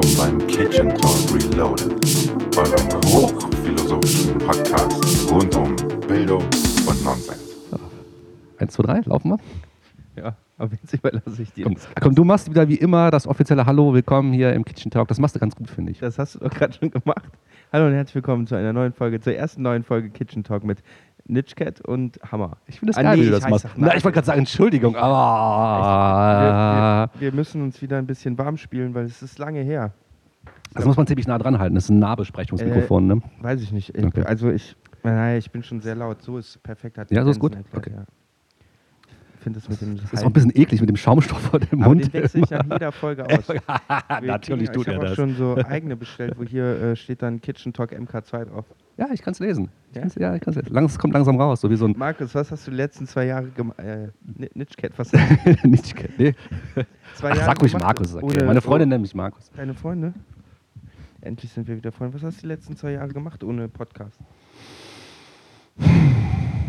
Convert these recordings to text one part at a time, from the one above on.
willkommen beim Kitchen Talk Reloaded, eurem hochphilosophischen Podcast rund um Bildung und Nonsens. Eins, zwei, drei, laufen wir? Ja, aber jetzt überlasse ich dir. Komm, komm, du machst wieder wie immer das offizielle Hallo, willkommen hier im Kitchen Talk. Das machst du ganz gut, finde ich. Das hast du doch gerade schon gemacht. Hallo und herzlich willkommen zu einer neuen Folge, zur ersten neuen Folge Kitchen Talk mit Nitchcat und Hammer. Ich finde es Ah, geil, nee, wie du das machst. Na, ich wollte gerade sagen, Entschuldigung, aber Wir, wir, wir müssen uns wieder ein bisschen warm spielen, weil es ist lange her. das muss man ziemlich nah dran halten. Das ist ein Nahbesprechungsmikrofon, ne? Weiß ich nicht. Ich, Okay. Also ich, naja, ich bin schon sehr laut. So ist perfekt. Ja, so ist gut? erklärt, Okay. ja. Ich finde das mit dem Das ist auch ein bisschen eklig mit dem Schaumstoff vor dem Mund. den wechsle ich nach jeder Folge aus. Natürlich tut ich er habe auch das. schon so eigene bestellt, wo hier äh, steht dann Kitchen Talk MK2 drauf. Ja, ich kann es lesen. Ich Ja? kann's, ja, ich kann es lesen. Langs, kommt langsam raus, so wie so ein Markus, was hast du die letzten zwei Jahre gemacht? Äh, Ni- Nitchcat, was nicht, nee. zwei Ach, Jahre sag ruhig Markus. Okay. ohne- Meine Freundin oh, nennt mich Markus. Deine Freunde? Endlich sind wir wieder Freunde. Was hast du die letzten zwei Jahre gemacht ohne Podcast?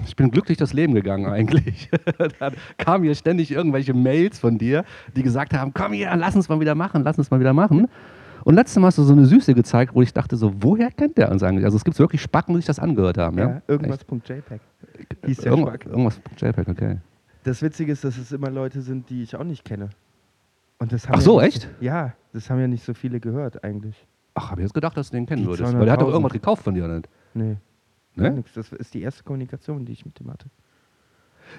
Ich bin glücklich das Leben gegangen eigentlich. da kamen hier ständig irgendwelche Mails von dir, die gesagt haben, komm hier, lass uns mal wieder machen, lass uns mal wieder machen. Und letztes Mal hast du so eine Süße gezeigt, wo ich dachte so, woher kennt der uns eigentlich? Also es gibt wirklich Spacken, die sich das angehört haben. Ja, irgendwas.jpg. Hieß Echt? der Irgend, Schmack. irgendwas JPEG, okay. Das Witzige ist, dass es immer Leute sind, die ich auch nicht kenne. Und das haben Ach ja so, nicht echt? ja, das haben ja nicht so viele gehört eigentlich. Ach, habe ich jetzt gedacht, dass du den kennen Die würdest. Weil der hat doch 200.000. irgendwas gekauft von dir, nicht? Nee. Ne? nichts. Das ist die erste Kommunikation, die ich mit dem hatte.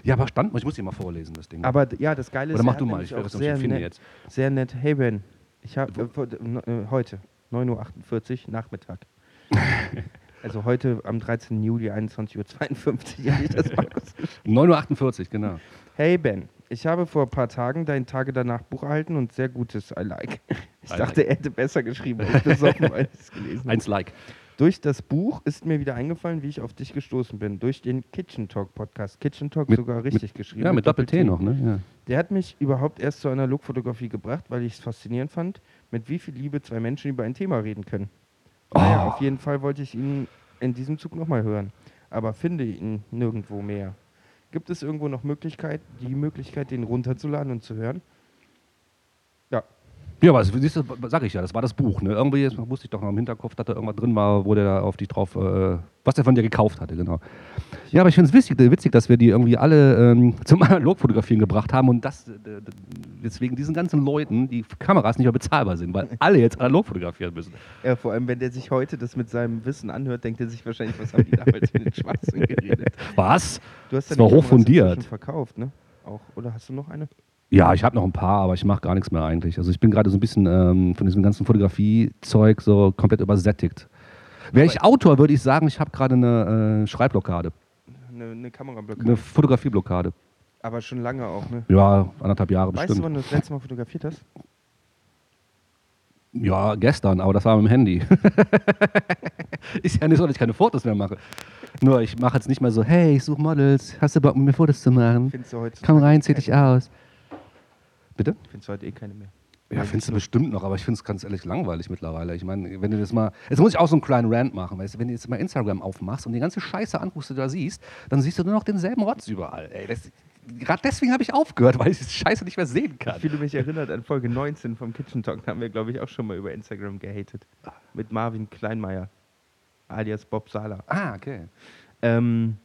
Ja, aber stand, ich muss dir mal vorlesen, das Ding. Aber ja, das Geile ist, Oder mach er du mal, ich werde auch das sehr finden nett, jetzt. Sehr nett. Hey Ben, ich habe äh, äh, heute 9.48 Uhr Nachmittag. also heute am 13. Juli 21.52 Uhr habe ich das geschrieben. 9.48 Uhr, genau. Hey Ben, ich habe vor ein paar Tagen dein Tage danach Buch erhalten und sehr gutes I like. Ich I dachte, er hätte besser geschrieben, als besoffen, weil ich es gelesen. Eins Like. Durch das Buch ist mir wieder eingefallen, wie ich auf dich gestoßen bin. Durch den Kitchen Talk Podcast. Kitchen Talk Mit- sogar richtig geschrieben. Ja, mit Doppel-T noch, ne? Ja. Der hat mich überhaupt erst zur Analogfotografie gebracht, weil ich es faszinierend fand, mit wie viel Liebe zwei Menschen über ein Thema reden können. Naja, Oh. auf jeden Fall wollte ich ihn in diesem Zug nochmal hören, aber finde ihn nirgendwo mehr. Gibt es irgendwo noch Möglichkeit, die Möglichkeit, den runterzuladen und zu hören? Ja, aber das, siehst du, sag ich ja, das war das Buch. Ne? Irgendwie das wusste ich doch noch im Hinterkopf, dass da irgendwas drin war, wo der da auf dich drauf, äh, was der von dir gekauft hatte, genau. Ja, aber ich finde es witzig, witzig, dass wir die irgendwie alle ähm, zum Analogfotografieren gebracht haben und dass äh, deswegen diesen ganzen Leuten die Kameras nicht mehr bezahlbar sind, weil alle jetzt analog fotografieren müssen. ja, vor allem, wenn der sich heute das mit seinem Wissen anhört, denkt er sich wahrscheinlich, was haben die damals mit den Schwachsinn geredet. Was? Du hast Das ja war hochfundiert. inzwischen verkauft, ne? Auch, oder hast du noch eine? Ja, ich habe noch ein paar, aber ich mache gar nichts mehr eigentlich. Also ich bin gerade so ein bisschen ähm, von diesem ganzen Fotografie-Zeug so komplett übersättigt. Wäre ich Autor, würde ich sagen, ich habe gerade eine äh, Schreibblockade, Eine, eine Kamerablockade. eine Fotografieblockade. Aber schon lange auch, ne? Ja, anderthalb Jahre Weißt du, bestimmt. wann du das letzte Mal fotografiert hast? Ja, gestern, aber das war mit dem Handy. ist ja nicht so, dass ich keine Fotos mehr mache. Nur ich mache jetzt nicht mehr so, hey, ich suche Models, hast du Bock mit mir Fotos zu machen? Findest du heute Komm rein, zieh dich aus. Bitte? Findest du heute eh keine mehr. Ja, findest du bestimmt noch, aber ich finde es ganz ehrlich langweilig mittlerweile. Ich meine, wenn du das mal. Jetzt muss ich auch so einen kleinen Rant machen, weißt du, wenn du jetzt mal Instagram aufmachst und die ganze Scheiße anguckst, die du da siehst, dann siehst du nur noch denselben Rotz überall. Ey, das, gerade deswegen habe ich aufgehört, weil ich die Scheiße nicht mehr sehen kann. Ich fühle mich erinnert an Folge 19 vom Kitchen Talk. Da haben wir, glaube ich, auch schon mal über Instagram gehatet. Mit Marvin Kleinmeier, alias Bob Sala. Ah, okay. Ähm,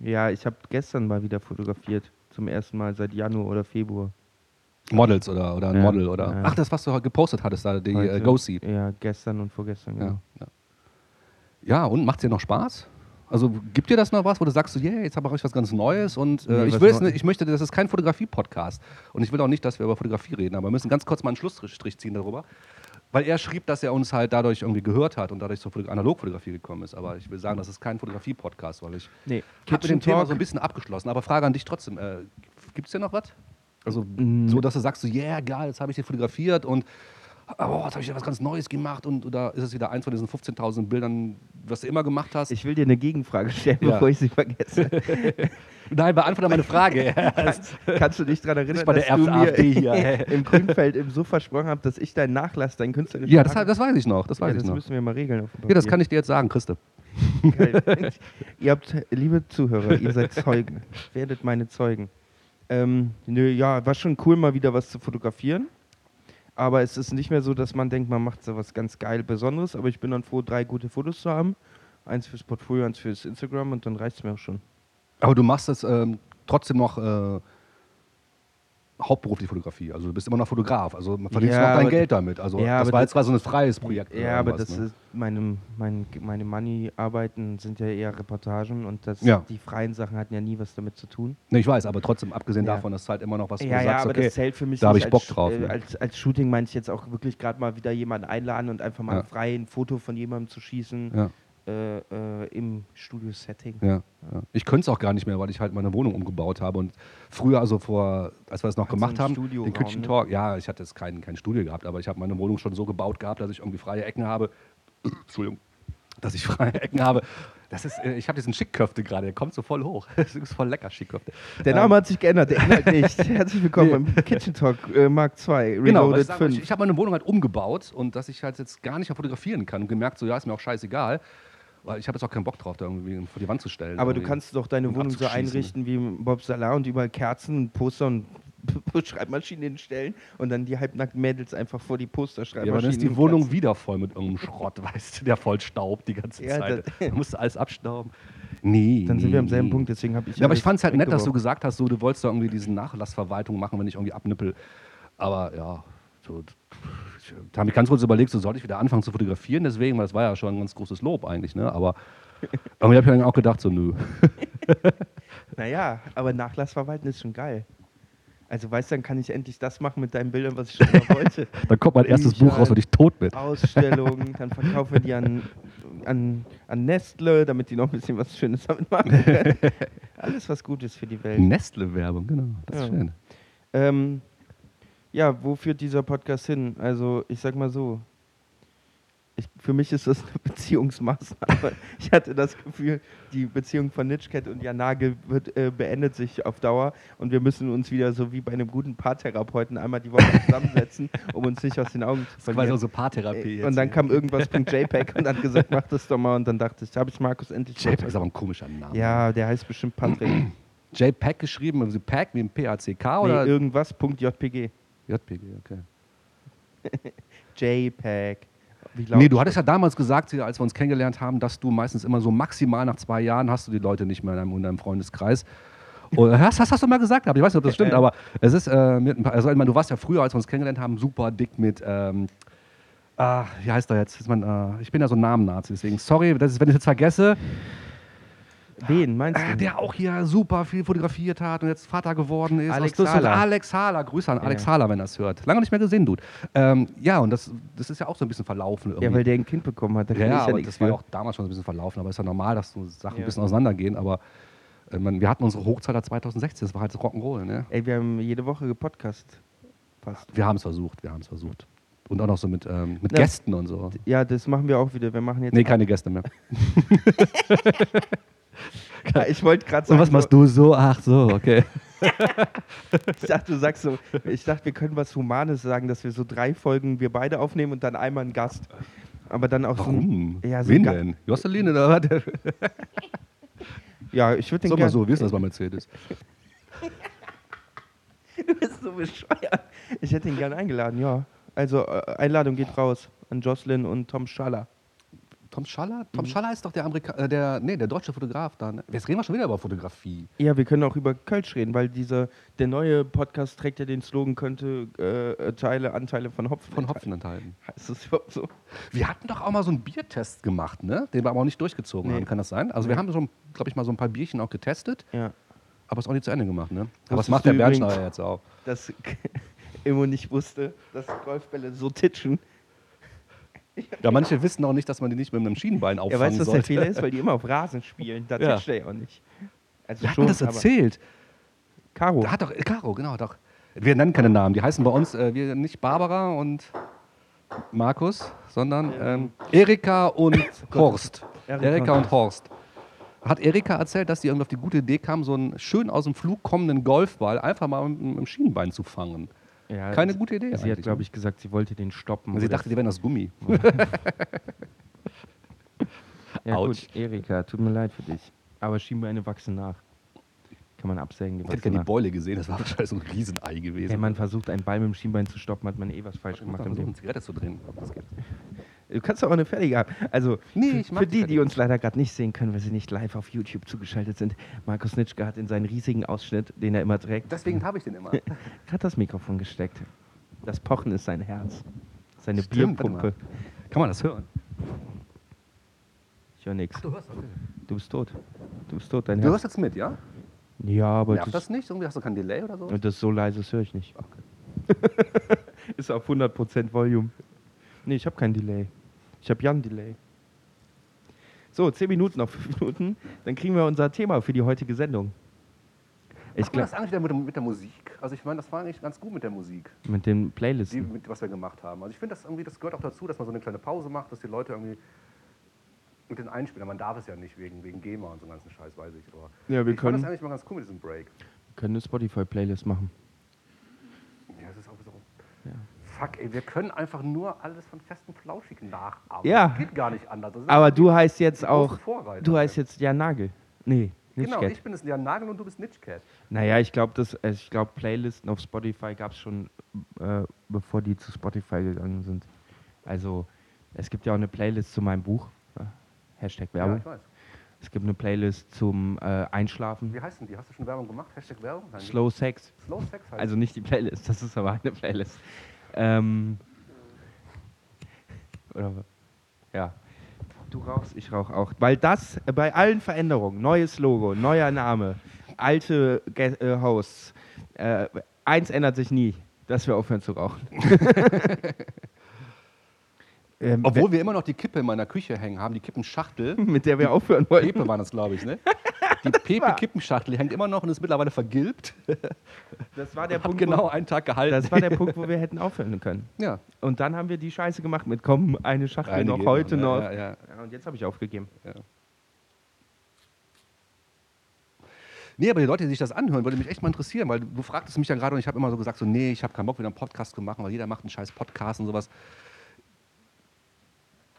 ja, ich habe gestern mal wieder fotografiert. Zum ersten Mal seit Januar oder Februar. Models oder, oder ein Ja, Model oder. ja. Ach, das, was du gepostet hattest, da, die Heute- äh, Go Seed. Ja, gestern und vorgestern. Ja, Genau. ja. ja, und macht es dir noch Spaß? Also gibt dir das noch was, wo du sagst, so, yeah, jetzt habe ich was ganz Neues und äh, Nee, ich, will jetzt ich möchte, das ist kein Fotografie-Podcast und ich will auch nicht, dass wir über Fotografie reden, aber wir müssen ganz kurz mal einen Schlussstrich ziehen darüber, weil er schrieb, dass er uns halt dadurch irgendwie gehört hat und dadurch zur Foto- Analogfotografie gekommen ist, aber ich will sagen, das ist kein Fotografie-Podcast, weil ich Nee, habe mit dem Thema Talk. so ein bisschen abgeschlossen, aber Frage an dich trotzdem, äh, gibt es dir noch was? Also Mm. so, dass du sagst, so, yeah, geil, jetzt habe ich den fotografiert und oh, jetzt habe ich ja was ganz Neues gemacht und oder ist es wieder eins von diesen 15.000 Bildern, was du immer gemacht hast? Ich will dir eine Gegenfrage stellen, Ja. bevor ich sie vergesse. Nein, beantworte meine Frage. kannst, kannst du dich daran erinnern, bei der dass du mir AfD hier. im Grünfeld im so versprochen hast, dass ich deinen Nachlass, deinen künstlerischen ja, das, das weiß ich noch. Das weiß ja, ich das noch. müssen wir mal regeln. Ja, das kann ich dir jetzt sagen, Christe. Ihr habt, liebe Zuhörer, ihr seid Zeugen. Werdet meine Zeugen. Ähm, nö, ja, war schon cool, mal wieder was zu fotografieren. Aber es ist nicht mehr so, dass man denkt, man macht so was ganz geil Besonderes. Aber ich bin dann froh, drei gute Fotos zu haben. Eins fürs Portfolio, eins fürs Instagram und dann reicht es mir auch schon. Aber du machst es ähm, trotzdem noch äh, hauptberuflich Fotografie. Also du bist immer noch Fotograf. Also man verdienst Ja, noch dein Geld damit. Also Ja, das war jetzt quasi so ein freies Projekt. Ja, aber das ne? ist meine, mein, meine Money-Arbeiten sind ja eher Reportagen und das, Ja. die freien Sachen hatten ja nie was damit zu tun. Nee, ich weiß, aber trotzdem, abgesehen davon, ist halt immer noch was, ja, du ja, sagst, aber okay, das zählt für mich da hab nicht ich Bock als, drauf, Äh, ne? als, als Shooting meine ich jetzt auch wirklich gerade mal wieder jemanden einladen und einfach mal Ja. frei ein Foto von jemandem zu schießen ja, äh, äh, im Studio-Setting. ja, ja. Ich könnte es auch gar nicht mehr, weil ich halt meine Wohnung umgebaut habe. Und früher, also vor, als wir es noch du gemacht haben, den Kitchen ne? Talk, ja, ich hatte jetzt kein, kein Studio gehabt, aber ich habe meine Wohnung schon so gebaut gehabt, dass ich irgendwie freie Ecken habe. Entschuldigung, dass ich freie Ecken habe. Das ist, äh, ich habe diesen Schickköfte gerade, der kommt so voll hoch. Das ist voll lecker, Schickköfte. Der Name hat sich geändert, der Inhalt nicht. Herzlich willkommen beim Kitchen Talk äh, Mark II, Genau, Reloaded ich, sag mal, 5. ich, ich habe meine Wohnung halt umgebaut und dass ich halt jetzt gar nicht mehr fotografieren kann und gemerkt, so ja, ist mir auch scheißegal, ich habe jetzt auch keinen Bock drauf, da irgendwie vor die Wand zu stellen. Aber du kannst doch deine Wohnung so einrichten wie Bob Salah und überall Kerzen, Poster und Schreibmaschinen hinstellen und dann die halbnackten Mädels einfach vor die Poster schreiben. Ja, aber dann ist die Wohnung wieder voll mit irgendeinem Schrott, weißt du, der voll staubt die ganze Ja, Zeit. Da musst du alles abstauben. Nee. Dann sind nee, wir am selben nee. Punkt, deswegen habe ich. Ja, aber ich fand es halt nett, dass du gesagt hast, so, du wolltest da irgendwie diesen Nachlassverwaltung machen, wenn ich irgendwie abnippel. Aber ja, so, habe mich ganz kurz überlegt, so soll ich wieder anfangen zu fotografieren, deswegen, weil das war ja schon ein ganz großes Lob eigentlich, ne? Aber habe ich dann auch gedacht, so, nö. Naja, aber Nachlass verwalten ist schon geil. Also weißt du, dann kann ich endlich das machen mit deinen Bildern, was ich schon immer wollte. Dann kommt mein erstes Bücher, Buch raus, wenn ich tot bin. Ausstellungen, dann verkaufen wir die an, an, an Nestle, damit die noch ein bisschen was Schönes damit machen können. Alles was Gutes für die Welt. Nestle-Werbung, genau. Das ist Ja. schön. Ähm, ja, wo führt dieser Podcast hin? Also, ich sag mal so. Ich, für mich ist das eine Beziehungsmaßnahme. Ich hatte das Gefühl, die Beziehung von Nitschket und Jan Nagel wird, äh, beendet sich auf Dauer und wir müssen uns wieder so wie bei einem guten Paartherapeuten einmal die Woche zusammensetzen, um uns nicht aus den Augen zu Das verlieren. auch so Paartherapie. Äh, und dann kam irgendwas von JPEG und hat gesagt, mach das doch mal. Und dann dachte ich, habe ich Markus endlich JPEG ist aber ein komischer Name. Ja, der heißt bestimmt Patrick. JPEG geschrieben, also Pack wie ein P-A-C-K nee, oder irgendwas, Punkt JPG. JPG, okay. JPEG. Nee, du hattest ja damals gesagt, als wir uns kennengelernt haben, dass du meistens immer so maximal nach zwei Jahren hast du die Leute nicht mehr in deinem, in deinem Freundeskreis. Oder, hast, hast, hast du mal gesagt, aber ich weiß nicht, ob das stimmt, Ja. aber es ist, äh, mit, ein paar- also ich meine, du warst ja früher, als wir uns kennengelernt haben, super dick mit, ähm, ah, wie heißt er jetzt? Man, äh, ich bin ja so ein Namen-Nazi, deswegen, sorry, das ist, wenn ich jetzt vergesse, Wen meinst äh, du? der auch hier super viel fotografiert hat und jetzt Vater geworden ist. Alex. Hahler. Alex Hahler, Grüße an Alex Ja. Wenn er es hört. Lange nicht mehr gesehen, Dude. Ähm, ja, und das, das ist ja auch so ein bisschen verlaufen irgendwie. Ja, weil der ein Kind bekommen hat. Da Ja, ja aber das war ja auch damals schon so ein bisschen verlaufen, aber ist ja normal, dass so Sachen Ja. ein bisschen auseinandergehen. Aber äh, man, wir hatten unsere Hochzeit 2016, das war halt so Rock'n'Roll. Ne? Ey, wir haben jede Woche gepodcast. Fast. Wir haben es versucht, wir haben es versucht. Und auch noch so mit, ähm, mit Ja. Gästen und so. Ja, das machen wir auch wieder. Wir machen jetzt. Nee, keine Gäste mehr. Ja, ich wollte gerade Und sagen. was machst du so? Ach so, okay. Ich dachte, du sagst so. Ich dachte, wir können was Humanes sagen, dass wir so drei Folgen wir beide aufnehmen und dann einmal einen Gast. Aber dann auch Warum? so. ein- Ja, so Wen Ga- denn? Josselin oder was? Ja, ich würde den Sag mal so, wie ist das bei Mercedes? Du bist so bescheuert. Ich hätte ihn gerne eingeladen, ja. Also, äh, Einladung geht raus an Jocelyn und Tom Schaller. Tom Schaller? Tom Mhm. Schaller ist doch der Amerika äh, der, nee, der deutsche Fotograf da. Ne? Jetzt reden wir schon wieder über Fotografie. Ja, wir können auch über Kölsch reden, weil dieser, der neue Podcast trägt ja den Slogan, könnte äh, Teile, Anteile von Hopfen. Von enthalten. Hopfen enthalten. Heißt das überhaupt so? Wir hatten doch auch mal so einen Biertest gemacht, ne? Den wir aber auch nicht durchgezogen Nee. haben. Kann das sein? Also wir Nee. haben so, glaube ich, mal so ein paar Bierchen auch getestet, Ja. aber es auch nicht zu Ende gemacht, ne? Aber das Wusstest macht der du Bernstein übrigens- jetzt auch. Dass Immo nicht wusste, dass Golfbälle so titschen. Ja, manche wissen auch nicht, dass man die nicht mit einem Schienenbein auffangen weiß, was der sollte. Fehler ist, weil die immer auf Rasen spielen. Da Ja. er ja auch nicht. Also Wer hat mir das erzählt? Caro. Da hat doch, Caro, genau, doch. Wir nennen keine Namen. Die heißen bei uns äh, wir nicht Barbara und Markus, sondern ähm, Erika und Horst. Erika Erika und und Horst. Hat Erika erzählt, dass sie irgendwie auf die gute Idee kam, so einen schön aus dem Flug kommenden Golfball einfach mal mit dem Schienenbein zu fangen. Ja, Keine sie- gute Idee. Sie hat, glaube ne? ich, gesagt, sie wollte den stoppen. Sie dachte, die wären aus Gummi. Ja, Autsch. gut, Erika, tut mir leid für dich. Aber Schienbeine wachsen nach. Kann man absägen. Die Ich hätte gerne die. Beule gesehen, das war wahrscheinlich so ein Riesenei gewesen. Wenn man versucht, einen Ball mit dem Schienbein zu stoppen, hat man eh was falsch Ich gemacht im versuchen, Leben. Zigarette zu drehen. ob das geht. Du kannst doch auch eine fertige haben. Also, Nee, für, die die, die uns leider gerade nicht sehen können, weil sie nicht live auf YouTube zugeschaltet sind, Markus Nitschke hat in seinen riesigen Ausschnitt, den er immer trägt, Deswegen habe ich den immer. hat das Mikrofon gesteckt. Das Pochen ist sein Herz. Seine Stimmt, Bierpumpe. Kann man das hören? Ich höre nichts. Du hörst, okay. Du bist tot. Du bist tot, dein Du Herz. hörst jetzt mit, ja? Ja, aber Nervt das, das nicht? Irgendwie hast du kein Delay oder so? Das so leise das höre ich nicht. ist auf 100% Volume. Nee, ich habe kein Delay. Ich habe Jan Delay. So, 10 Minuten auf 5 Minuten. Dann kriegen wir unser Thema für die heutige Sendung. Ich glaube, das eigentlich wieder mit, mit der Musik. Also ich meine, das war eigentlich ganz gut mit der Musik, mit den die, Playlisten. mit, was wir gemacht haben. Also ich finde, das irgendwie, das gehört auch dazu, dass man so eine kleine Pause macht, dass die Leute irgendwie mit den Einspielern, man darf es ja nicht wegen, wegen GEMA und so ganzen Scheiß, weiß ich. Aber Ja, wir ich fand können- das eigentlich mal ganz cool mit diesem Break. können eine Spotify-Playlist machen. Ja, das ist auch so. Ja. Fuck, ey, wir können einfach nur alles von festen Flauschig nachahmen. Ja. Das geht gar nicht anders. Aber du heißt jetzt auch, Vorreiter. du heißt jetzt Jan Nagel. Nee, nicht Genau, ich bin das Jan Nagel und du bist Nitchcat. Naja, ich glaube, ich glaub, Playlisten auf Spotify gab es schon, äh, bevor die zu Spotify gegangen sind. Also, es gibt ja auch eine Playlist zu meinem Buch. Äh, Hashtag Ja, Werbung. ich weiß. es gibt eine Playlist zum äh, Einschlafen. Wie heißt denn die? Hast du schon Werbung gemacht? Hashtag Werbung? Nein, Slow Sex. Slow Sex heißt Also nicht die Playlist, das ist aber eine Playlist. Ähm, oder, ja. Du rauchst, ich rauch auch. Weil das äh, bei allen Veränderungen, neues Logo, neuer Name, alte Ge äh, Hosts, äh, eins ändert sich nie, dass wir aufhören zu rauchen. ähm, Obwohl wir immer noch die Kippe in meiner Küche hängen haben, die Kippenschachtel. mit der wir aufhören wollten. Pepe war das, glaube ich, ne? Die Pepe-Kippenschachtel die hängt immer noch und ist mittlerweile vergilbt. Das war der Punkt, genau wo, einen Tag gehalten. das war der Punkt, wo wir hätten aufhören können. ja. Und dann haben wir die Scheiße gemacht mit, komm, eine Schachtel Eine noch, heute noch. Ja, ja, Ja, und jetzt habe ich aufgegeben. ja. Nee, aber die Leute, die sich das anhören, würde mich echt mal interessieren, weil du fragtest mich ja gerade und ich habe immer so gesagt, so, nee, ich habe keinen Bock, wieder einen Podcast zu machen, weil jeder macht einen scheiß Podcast und sowas.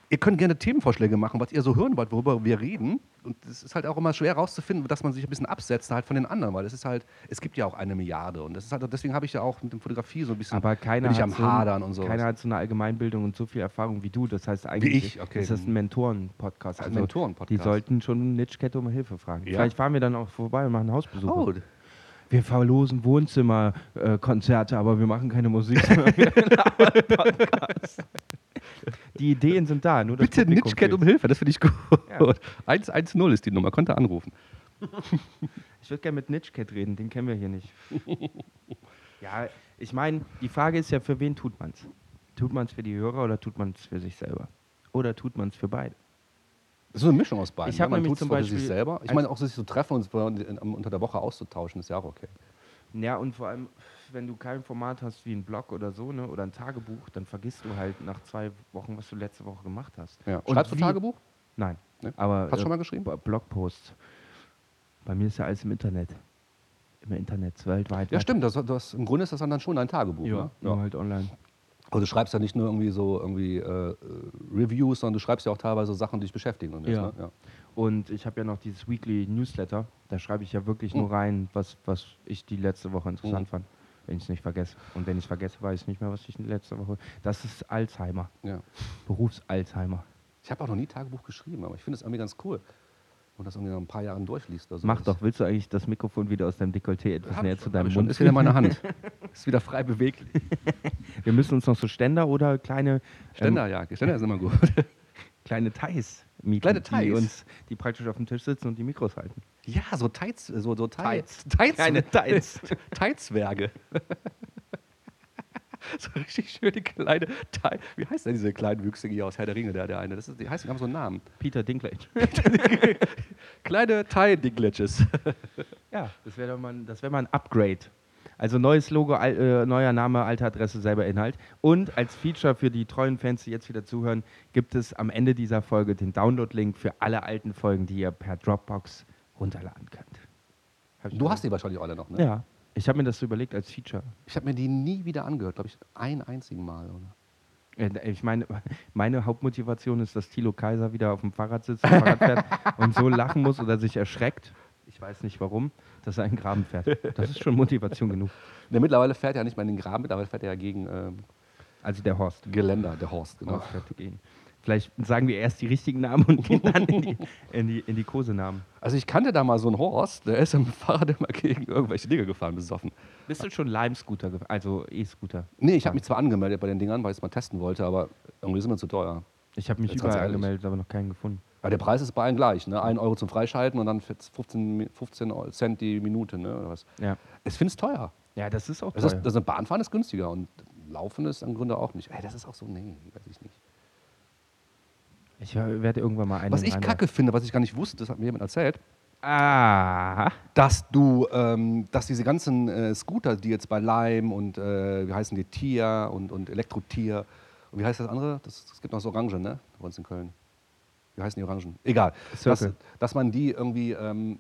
Ihr könnt gerne Themenvorschläge machen, was ihr so hören wollt, worüber wir reden. Und es ist halt auch immer schwer herauszufinden, dass man sich ein bisschen absetzt halt von den anderen, weil es ist halt, es gibt ja auch eine Milliarde. Und das ist halt, deswegen habe ich ja auch mit dem Fotografie so ein bisschen, Aber keiner bin ich hat, am so, Hadern und so. keiner hat so eine Allgemeinbildung und so viel Erfahrung wie du. Das heißt eigentlich ich? Okay. ist das ein Mentoren-Podcast. Also Mentoren-Podcast. Die sollten schon Nitschkette um Hilfe fragen. Ja. Vielleicht fahren wir dann auch vorbei und machen einen Hausbesuch. Oh, Wir verlosen Wohnzimmerkonzerte, aber wir machen keine Musik. sondern wir labern Podcasts. Die Ideen sind da. Nur bitte Nitschcat um. Hilfe, das finde ich gut. Ja. 110 ist die Nummer, könnt ihr anrufen. Ich würde gerne mit Nitschcat reden, den kennen wir hier nicht. ja, ich meine, die Frage ist ja, für wen tut man es? Tut man es für die Hörer oder tut man es für sich selber? Oder tut man es für beide? Das ist so eine Mischung aus beiden. Ich ne? Man nämlich tut's zum Beispiel sich selber. Ich meine, auch sich zu treffen und es unter der Woche auszutauschen, ist ja auch okay. Ja, und vor allem, wenn du kein Format hast wie ein Blog oder so, ne, oder ein Tagebuch, dann vergisst du halt nach zwei Wochen, was du letzte Woche gemacht hast. Ja. Und Schreibst du Tagebuch? Nein. Ne? Aber Hast du schon äh, mal geschrieben? B- Blogposts. Bei mir ist ja alles im Internet. Im Internet, weltweit. Ja, stimmt. Das, das, Im Grunde ist das dann schon dein Tagebuch. Ja, Ne? nur halt online. Aber du schreibst ja nicht nur irgendwie so irgendwie äh, äh, Reviews, sondern du schreibst ja auch teilweise Sachen, die dich beschäftigen. Und, Ja. ne? ja. Und ich habe ja noch dieses Weekly Newsletter. Da schreibe ich ja wirklich nur rein, was, was ich die letzte Woche interessant Mhm. fand. Wenn ich es nicht vergesse. Und wenn ich es vergesse, weiß ich nicht mehr, was ich die letzte Woche. Das ist Alzheimer. ja. Berufsalzheimer. Ich habe auch noch nie Tagebuch geschrieben, aber ich finde es irgendwie ganz cool. Und das irgendwie nach ein paar Jahren durchliest. Oder so. Mach doch, willst du eigentlich das Mikrofon wieder aus deinem Dekolleté etwas Hab näher zu deinem. Mund? Ist wieder in meiner Hand. ist wieder frei beweglich. Wir müssen uns noch so Ständer oder kleine Ständer, ja. Ständer ist immer gut. kleine Thais mieten, Kleine die Thais. uns, die praktisch auf dem Tisch sitzen und die Mikros halten. Ja, so Tights, so, so Tights. Tights. Kleine Tights. Tights-Zwerge. so richtig schöne kleine Tights. Wie heißt denn diese kleinen Wüchsige hier aus Herr der Ringe, der, der eine? Das ist, die heißen, die haben so einen Namen. Peter Dinklage. Kleine Tie-Dingletches. ja, das wäre mal, ein- das wär mal ein Upgrade. Also neues Logo, al, äh, neuer Name, alte Adresse, selber Inhalt. Und als Feature für die treuen Fans, die jetzt wieder zuhören, gibt es am Ende dieser Folge den Download-Link für alle alten Folgen, die ihr per Dropbox runterladen könnt. Du hast die wahrscheinlich alle noch, ne? Ja, ich habe mir das so überlegt als Feature. Ich habe mir die nie wieder angehört, glaube ich, ein einzigen Mal. Oder? Ich meine, meine Hauptmotivation ist, dass Thilo Kaiser wieder auf dem Fahrrad sitzt, und Fahrrad fährt und so lachen muss oder sich erschreckt. Ich weiß nicht warum, dass er einen Graben fährt. Das ist schon Motivation genug. Der mittlerweile fährt er nicht mehr in den Graben, mittlerweile fährt er ja gegen ähm, Also der Horst. Geländer, der Horst, genau. Horst fährt gegen. Vielleicht sagen wir erst die richtigen Namen und gehen dann in die, in die, in die Kosenamen. Also ich kannte da mal so einen Horst, der ist dem Fahrrad immer gegen irgendwelche Dinge gefahren, besoffen. Bist du schon Lime-Scooter, also E-Scooter? Nee, ich habe mich zwar angemeldet bei den Dingern, weil ich es mal testen wollte, aber irgendwie sind mir zu teuer. Ich habe mich Jetzt überall angemeldet, aber noch keinen gefunden. Aber der Preis ist bei allen gleich, ne? 1 Euro zum Freischalten und dann 15, Mi- 15 Cent die Minute, ne? Oder was. Ja. Ich finde es teuer. Ja, das ist auch teuer. das ist Bahnfahren ist günstiger und Laufen ist im Grunde auch nicht. Ey, das ist auch so, nee, weiß ich nicht. Ich werde irgendwann mal einen Was ich rein- kacke finde, was ich gar nicht wusste, das hat mir jemand erzählt, Ah. dass du, ähm, dass diese ganzen äh, Scooter, die jetzt bei Lime und äh, wie heißen die, Tier und, und Elektrotier und wie heißt das andere? Das, es gibt noch so Orangen, ne? Bei uns in Köln. Wie heißen die Orangen? Egal. Dass, dass man die irgendwie, ähm,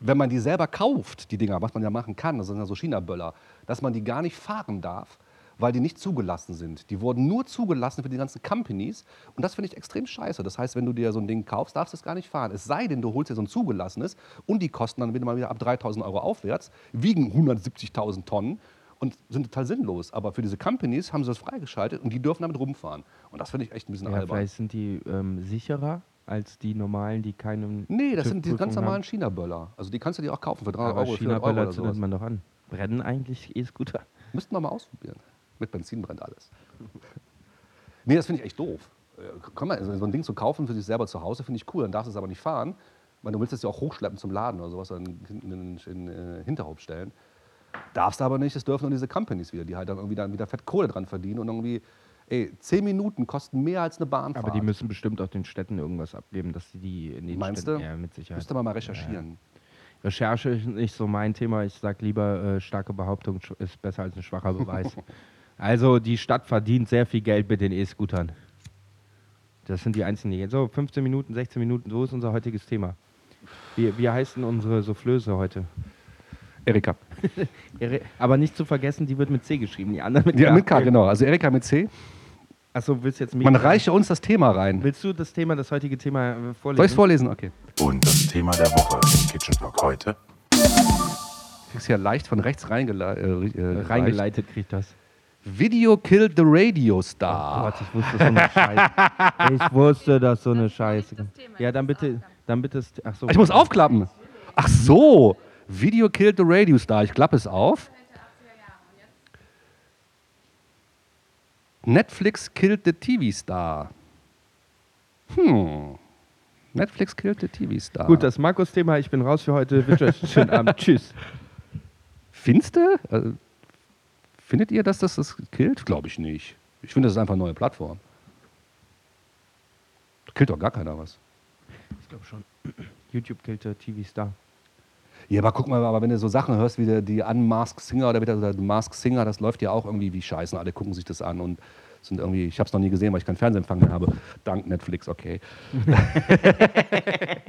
wenn man die selber kauft, die Dinger, was man ja machen kann, das sind ja so China-Böller, dass man die gar nicht fahren darf, weil die nicht zugelassen sind. Die wurden nur zugelassen für die ganzen Companies und das finde ich extrem scheiße. Das heißt, wenn du dir so ein Ding kaufst, darfst du es gar nicht fahren. Es sei denn, du holst dir so ein zugelassenes und die kosten dann wieder mal wieder ab 3000 Euro aufwärts, wiegen 170.000 Tonnen und sind total sinnlos. Aber für diese Companies haben sie das freigeschaltet und die dürfen damit rumfahren. Und das finde ich echt ein bisschen Ja, albern. vielleicht sind die ähm, sicherer als die normalen, die keinen. Nee, das sind die ganz normalen. China-Böller. Also die kannst du dir auch kaufen für 300 Aber Euro, 400 Euro China-Böller zündet man doch an. Brennen eigentlich E-Scooter? Müssten wir mal ausprobieren. Mit Benzin brennt alles. nee, das finde ich echt doof. Äh, Komm mal, so ein Ding zu kaufen für sich selber zu Hause finde ich cool. Dann darfst du es aber nicht fahren, weil du willst es ja auch hochschleppen zum Laden oder sowas in, in äh, Hinterhof stellen. Darfst du aber nicht, das dürfen nur diese Companies wieder, die halt dann irgendwie dann wieder fett Kohle dran verdienen und irgendwie, ey, 10 Minuten kosten mehr als eine Bahnfahrt. Aber die müssen bestimmt auch den Städten irgendwas abgeben, dass sie die in den Meinst Städten. du? Ja, mit Sicherheit. Müsste man mal recherchieren. Recherche ist nicht so mein Thema. Ich sage lieber, äh, starke Behauptung ist besser als ein schwacher Beweis. also die Stadt verdient sehr viel Geld mit den E-Scootern. Das sind die einzigen, die So, 15 Minuten, 16 Minuten, so ist unser heutiges Thema. Wie, wie heißt denn unsere Soufflöse heute? Erika. Aber nicht zu vergessen, die wird mit C geschrieben, die anderen mit Ja, mit K, genau. Also Erika mit C. Achso, willst du jetzt Man reiche uns das Thema rein. Willst du das Thema, das heutige Thema äh, vorlesen? Soll ich es vorlesen? Okay. Und das Thema der Woche im Kitchen Talk heute. Du kriegst ja leicht von rechts reingele äh, äh. Reingeleitet kriegt das. Video killed the radio star. Oh Gott, ich wusste so eine Scheiße. Ich wusste, dass so eine Scheiße. Ja, dann bitte, dann bitte. das- Ach so. ich muss aufklappen. Ach so. Video killed the radio star. Ich klappe es auf. Netflix killed the TV star. Hm. Netflix killed the TV star. Gut, das Markus-Thema. Ich bin raus für heute. Wünsche euch einen schönen Abend. Tschüss. Findest du? Äh, findet ihr, dass das das killt? Glaube ich nicht. Ich finde, das ist einfach eine neue Plattform. Da killt doch gar keiner was. Ich glaube schon. YouTube killte TV-Star. Ja, aber guck mal, aber wenn du so Sachen hörst wie der, die Unmasked Singer oder, wieder, The Masked Singer, das läuft ja auch irgendwie wie Scheiße. Alle gucken sich das an und sind irgendwie, ich habe es noch nie gesehen, weil ich keinen Fernsehempfang mehr habe. Dank Netflix, okay.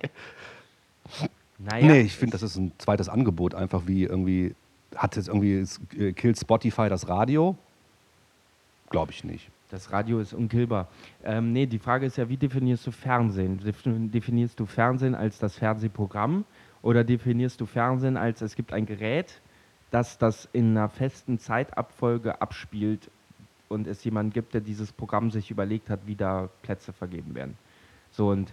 Naja. nee, ich finde, das ist ein zweites Angebot, einfach wie irgendwie, hat jetzt irgendwie, es, äh, killt Spotify das Radio? Glaube ich nicht. Das Radio ist unkillbar. Ähm, nee, die Frage ist ja, wie definierst du Fernsehen? Defin- Definierst du Fernsehen als das Fernsehprogramm oder definierst du Fernsehen als es gibt ein Gerät, das das in einer festen Zeitabfolge abspielt und es jemanden gibt, der dieses Programm sich überlegt hat, wie da Plätze vergeben werden? So und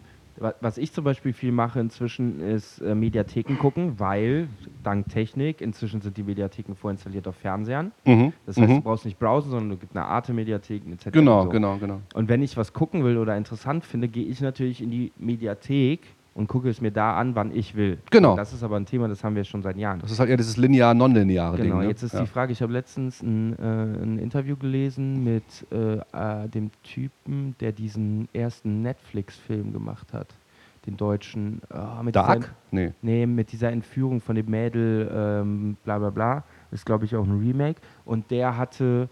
was ich zum Beispiel viel mache inzwischen ist äh, Mediatheken gucken, weil dank Technik inzwischen sind die Mediatheken vorinstalliert auf Fernsehern. Mhm. Das heißt, mhm. du brauchst nicht browsen, sondern du gibst eine Arte-Mediathek, etc. Genau, und so. genau, genau. Und wenn ich was gucken will oder interessant finde, gehe ich natürlich in die Mediathek und gucke es mir da an, wann ich will. Genau. Das ist aber ein Thema, das haben wir schon seit Jahren. Das ist halt eher dieses linear-nonlineare Genau, Ding. Ne? jetzt ist ja. die Frage, ich habe letztens ein, äh, ein Interview gelesen mit äh, äh, dem Typen, der diesen ersten Netflix-Film gemacht hat. Den deutschen. äh, mit dieser- Dark? Nee. Nee, mit dieser Entführung von dem Mädel, ähm, bla bla bla. Das ist, glaube ich, auch ein Remake. Und der hatte,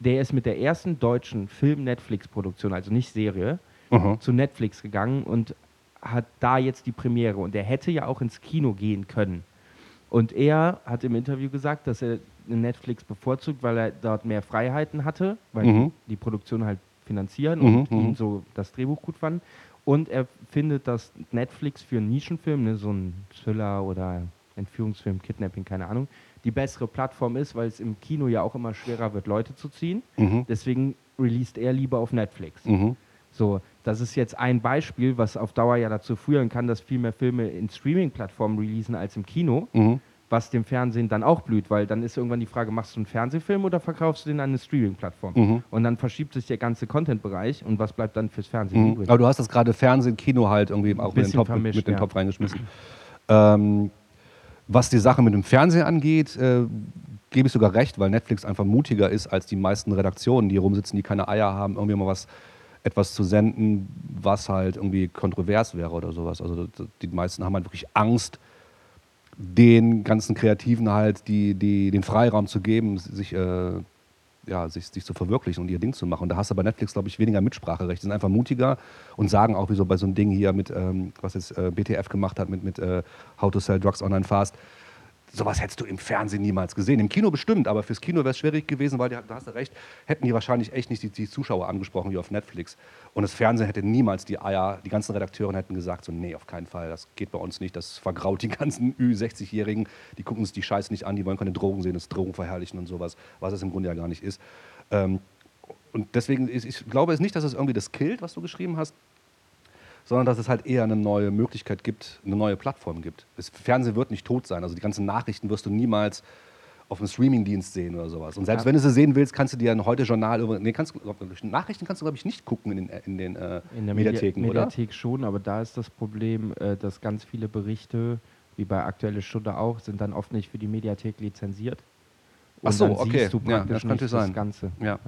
der ist mit der ersten deutschen Film-Netflix-Produktion, also nicht Serie, Mhm. zu Netflix gegangen und hat da jetzt die Premiere. Und der hätte ja auch ins Kino gehen können. Und er hat im Interview gesagt, dass er Netflix bevorzugt, weil er dort mehr Freiheiten hatte, weil Mhm. die, die Produktion halt finanzieren Mhm, und mhm. ihm so das Drehbuch gut fanden. Und er findet, dass Netflix für einen Nischenfilm, ne, so ein Thriller oder Entführungsfilm, Kidnapping, keine Ahnung, die bessere Plattform ist, weil es im Kino ja auch immer schwerer wird, Leute zu ziehen. Mhm. Deswegen released er lieber auf Netflix. So, das ist jetzt ein Beispiel, was auf Dauer ja dazu führen kann, dass viel mehr Filme in Streaming-Plattformen releasen als im Kino, Mhm. was dem Fernsehen dann auch blüht, weil dann ist irgendwann die Frage, machst du einen Fernsehfilm oder verkaufst du den an eine Streaming-Plattform? Mhm. Und dann verschiebt sich der ganze Content-Bereich und was bleibt dann fürs Fernsehen Mhm. übrig? Aber du hast das gerade Fernsehen, Kino halt irgendwie auch mit den, Topf, mit, vermischt, mit den ja. Topf reingeschmissen. Ähm, was die Sache mit dem Fernsehen angeht, äh, gebe ich sogar recht, weil Netflix einfach mutiger ist als die meisten Redaktionen, die rumsitzen, die keine Eier haben, irgendwie mal was etwas zu senden, was halt irgendwie kontrovers wäre oder sowas. Also die meisten haben halt wirklich Angst, den ganzen Kreativen halt die, die, den Freiraum zu geben, sich, äh, ja, sich, sich zu verwirklichen und ihr Ding zu machen. Und da hast du bei Netflix, glaube ich, weniger Mitspracherecht. Die sind einfach mutiger und sagen auch, wie so bei so einem Ding hier mit, ähm, was jetzt äh, BTF gemacht hat, mit, mit äh, How to Sell Drugs Online Fast. Sowas hättest du im Fernsehen niemals gesehen. Im Kino bestimmt, aber fürs Kino wäre es schwierig gewesen, weil, da hast du recht, hätten die wahrscheinlich echt nicht die, die Zuschauer angesprochen wie auf Netflix. Und das Fernsehen hätte niemals die Eier, die ganzen Redakteure hätten gesagt, so, nee, auf keinen Fall, das geht bei uns nicht, das vergraut die ganzen Ü60-Jährigen, die gucken uns die Scheiße nicht an, die wollen keine Drogen sehen, das Drogen verherrlichen und sowas, was es im Grunde ja gar nicht ist. Ähm, und deswegen, ist, ich glaube es nicht, dass es irgendwie das killt, was du geschrieben hast, sondern dass es halt eher eine neue Möglichkeit gibt, eine neue Plattform gibt. Das Fernsehen wird nicht tot sein. Also die ganzen Nachrichten wirst du niemals auf einem Streamingdienst sehen oder sowas. Und selbst Ja. wenn du sie sehen willst, kannst du dir ein heute-Journal, nee, kannst, Nachrichten kannst du, glaube ich, nicht gucken in den, in den äh, In der Mediatheken, Media oder? Mediathek schon, aber da ist das Problem, äh, dass ganz viele Berichte, wie bei Aktuelle Stunde auch, sind dann oft nicht für die Mediathek lizenziert. Ach so, dann okay. siehst du Ja, praktisch das könnte sein. das Ganze. Ja,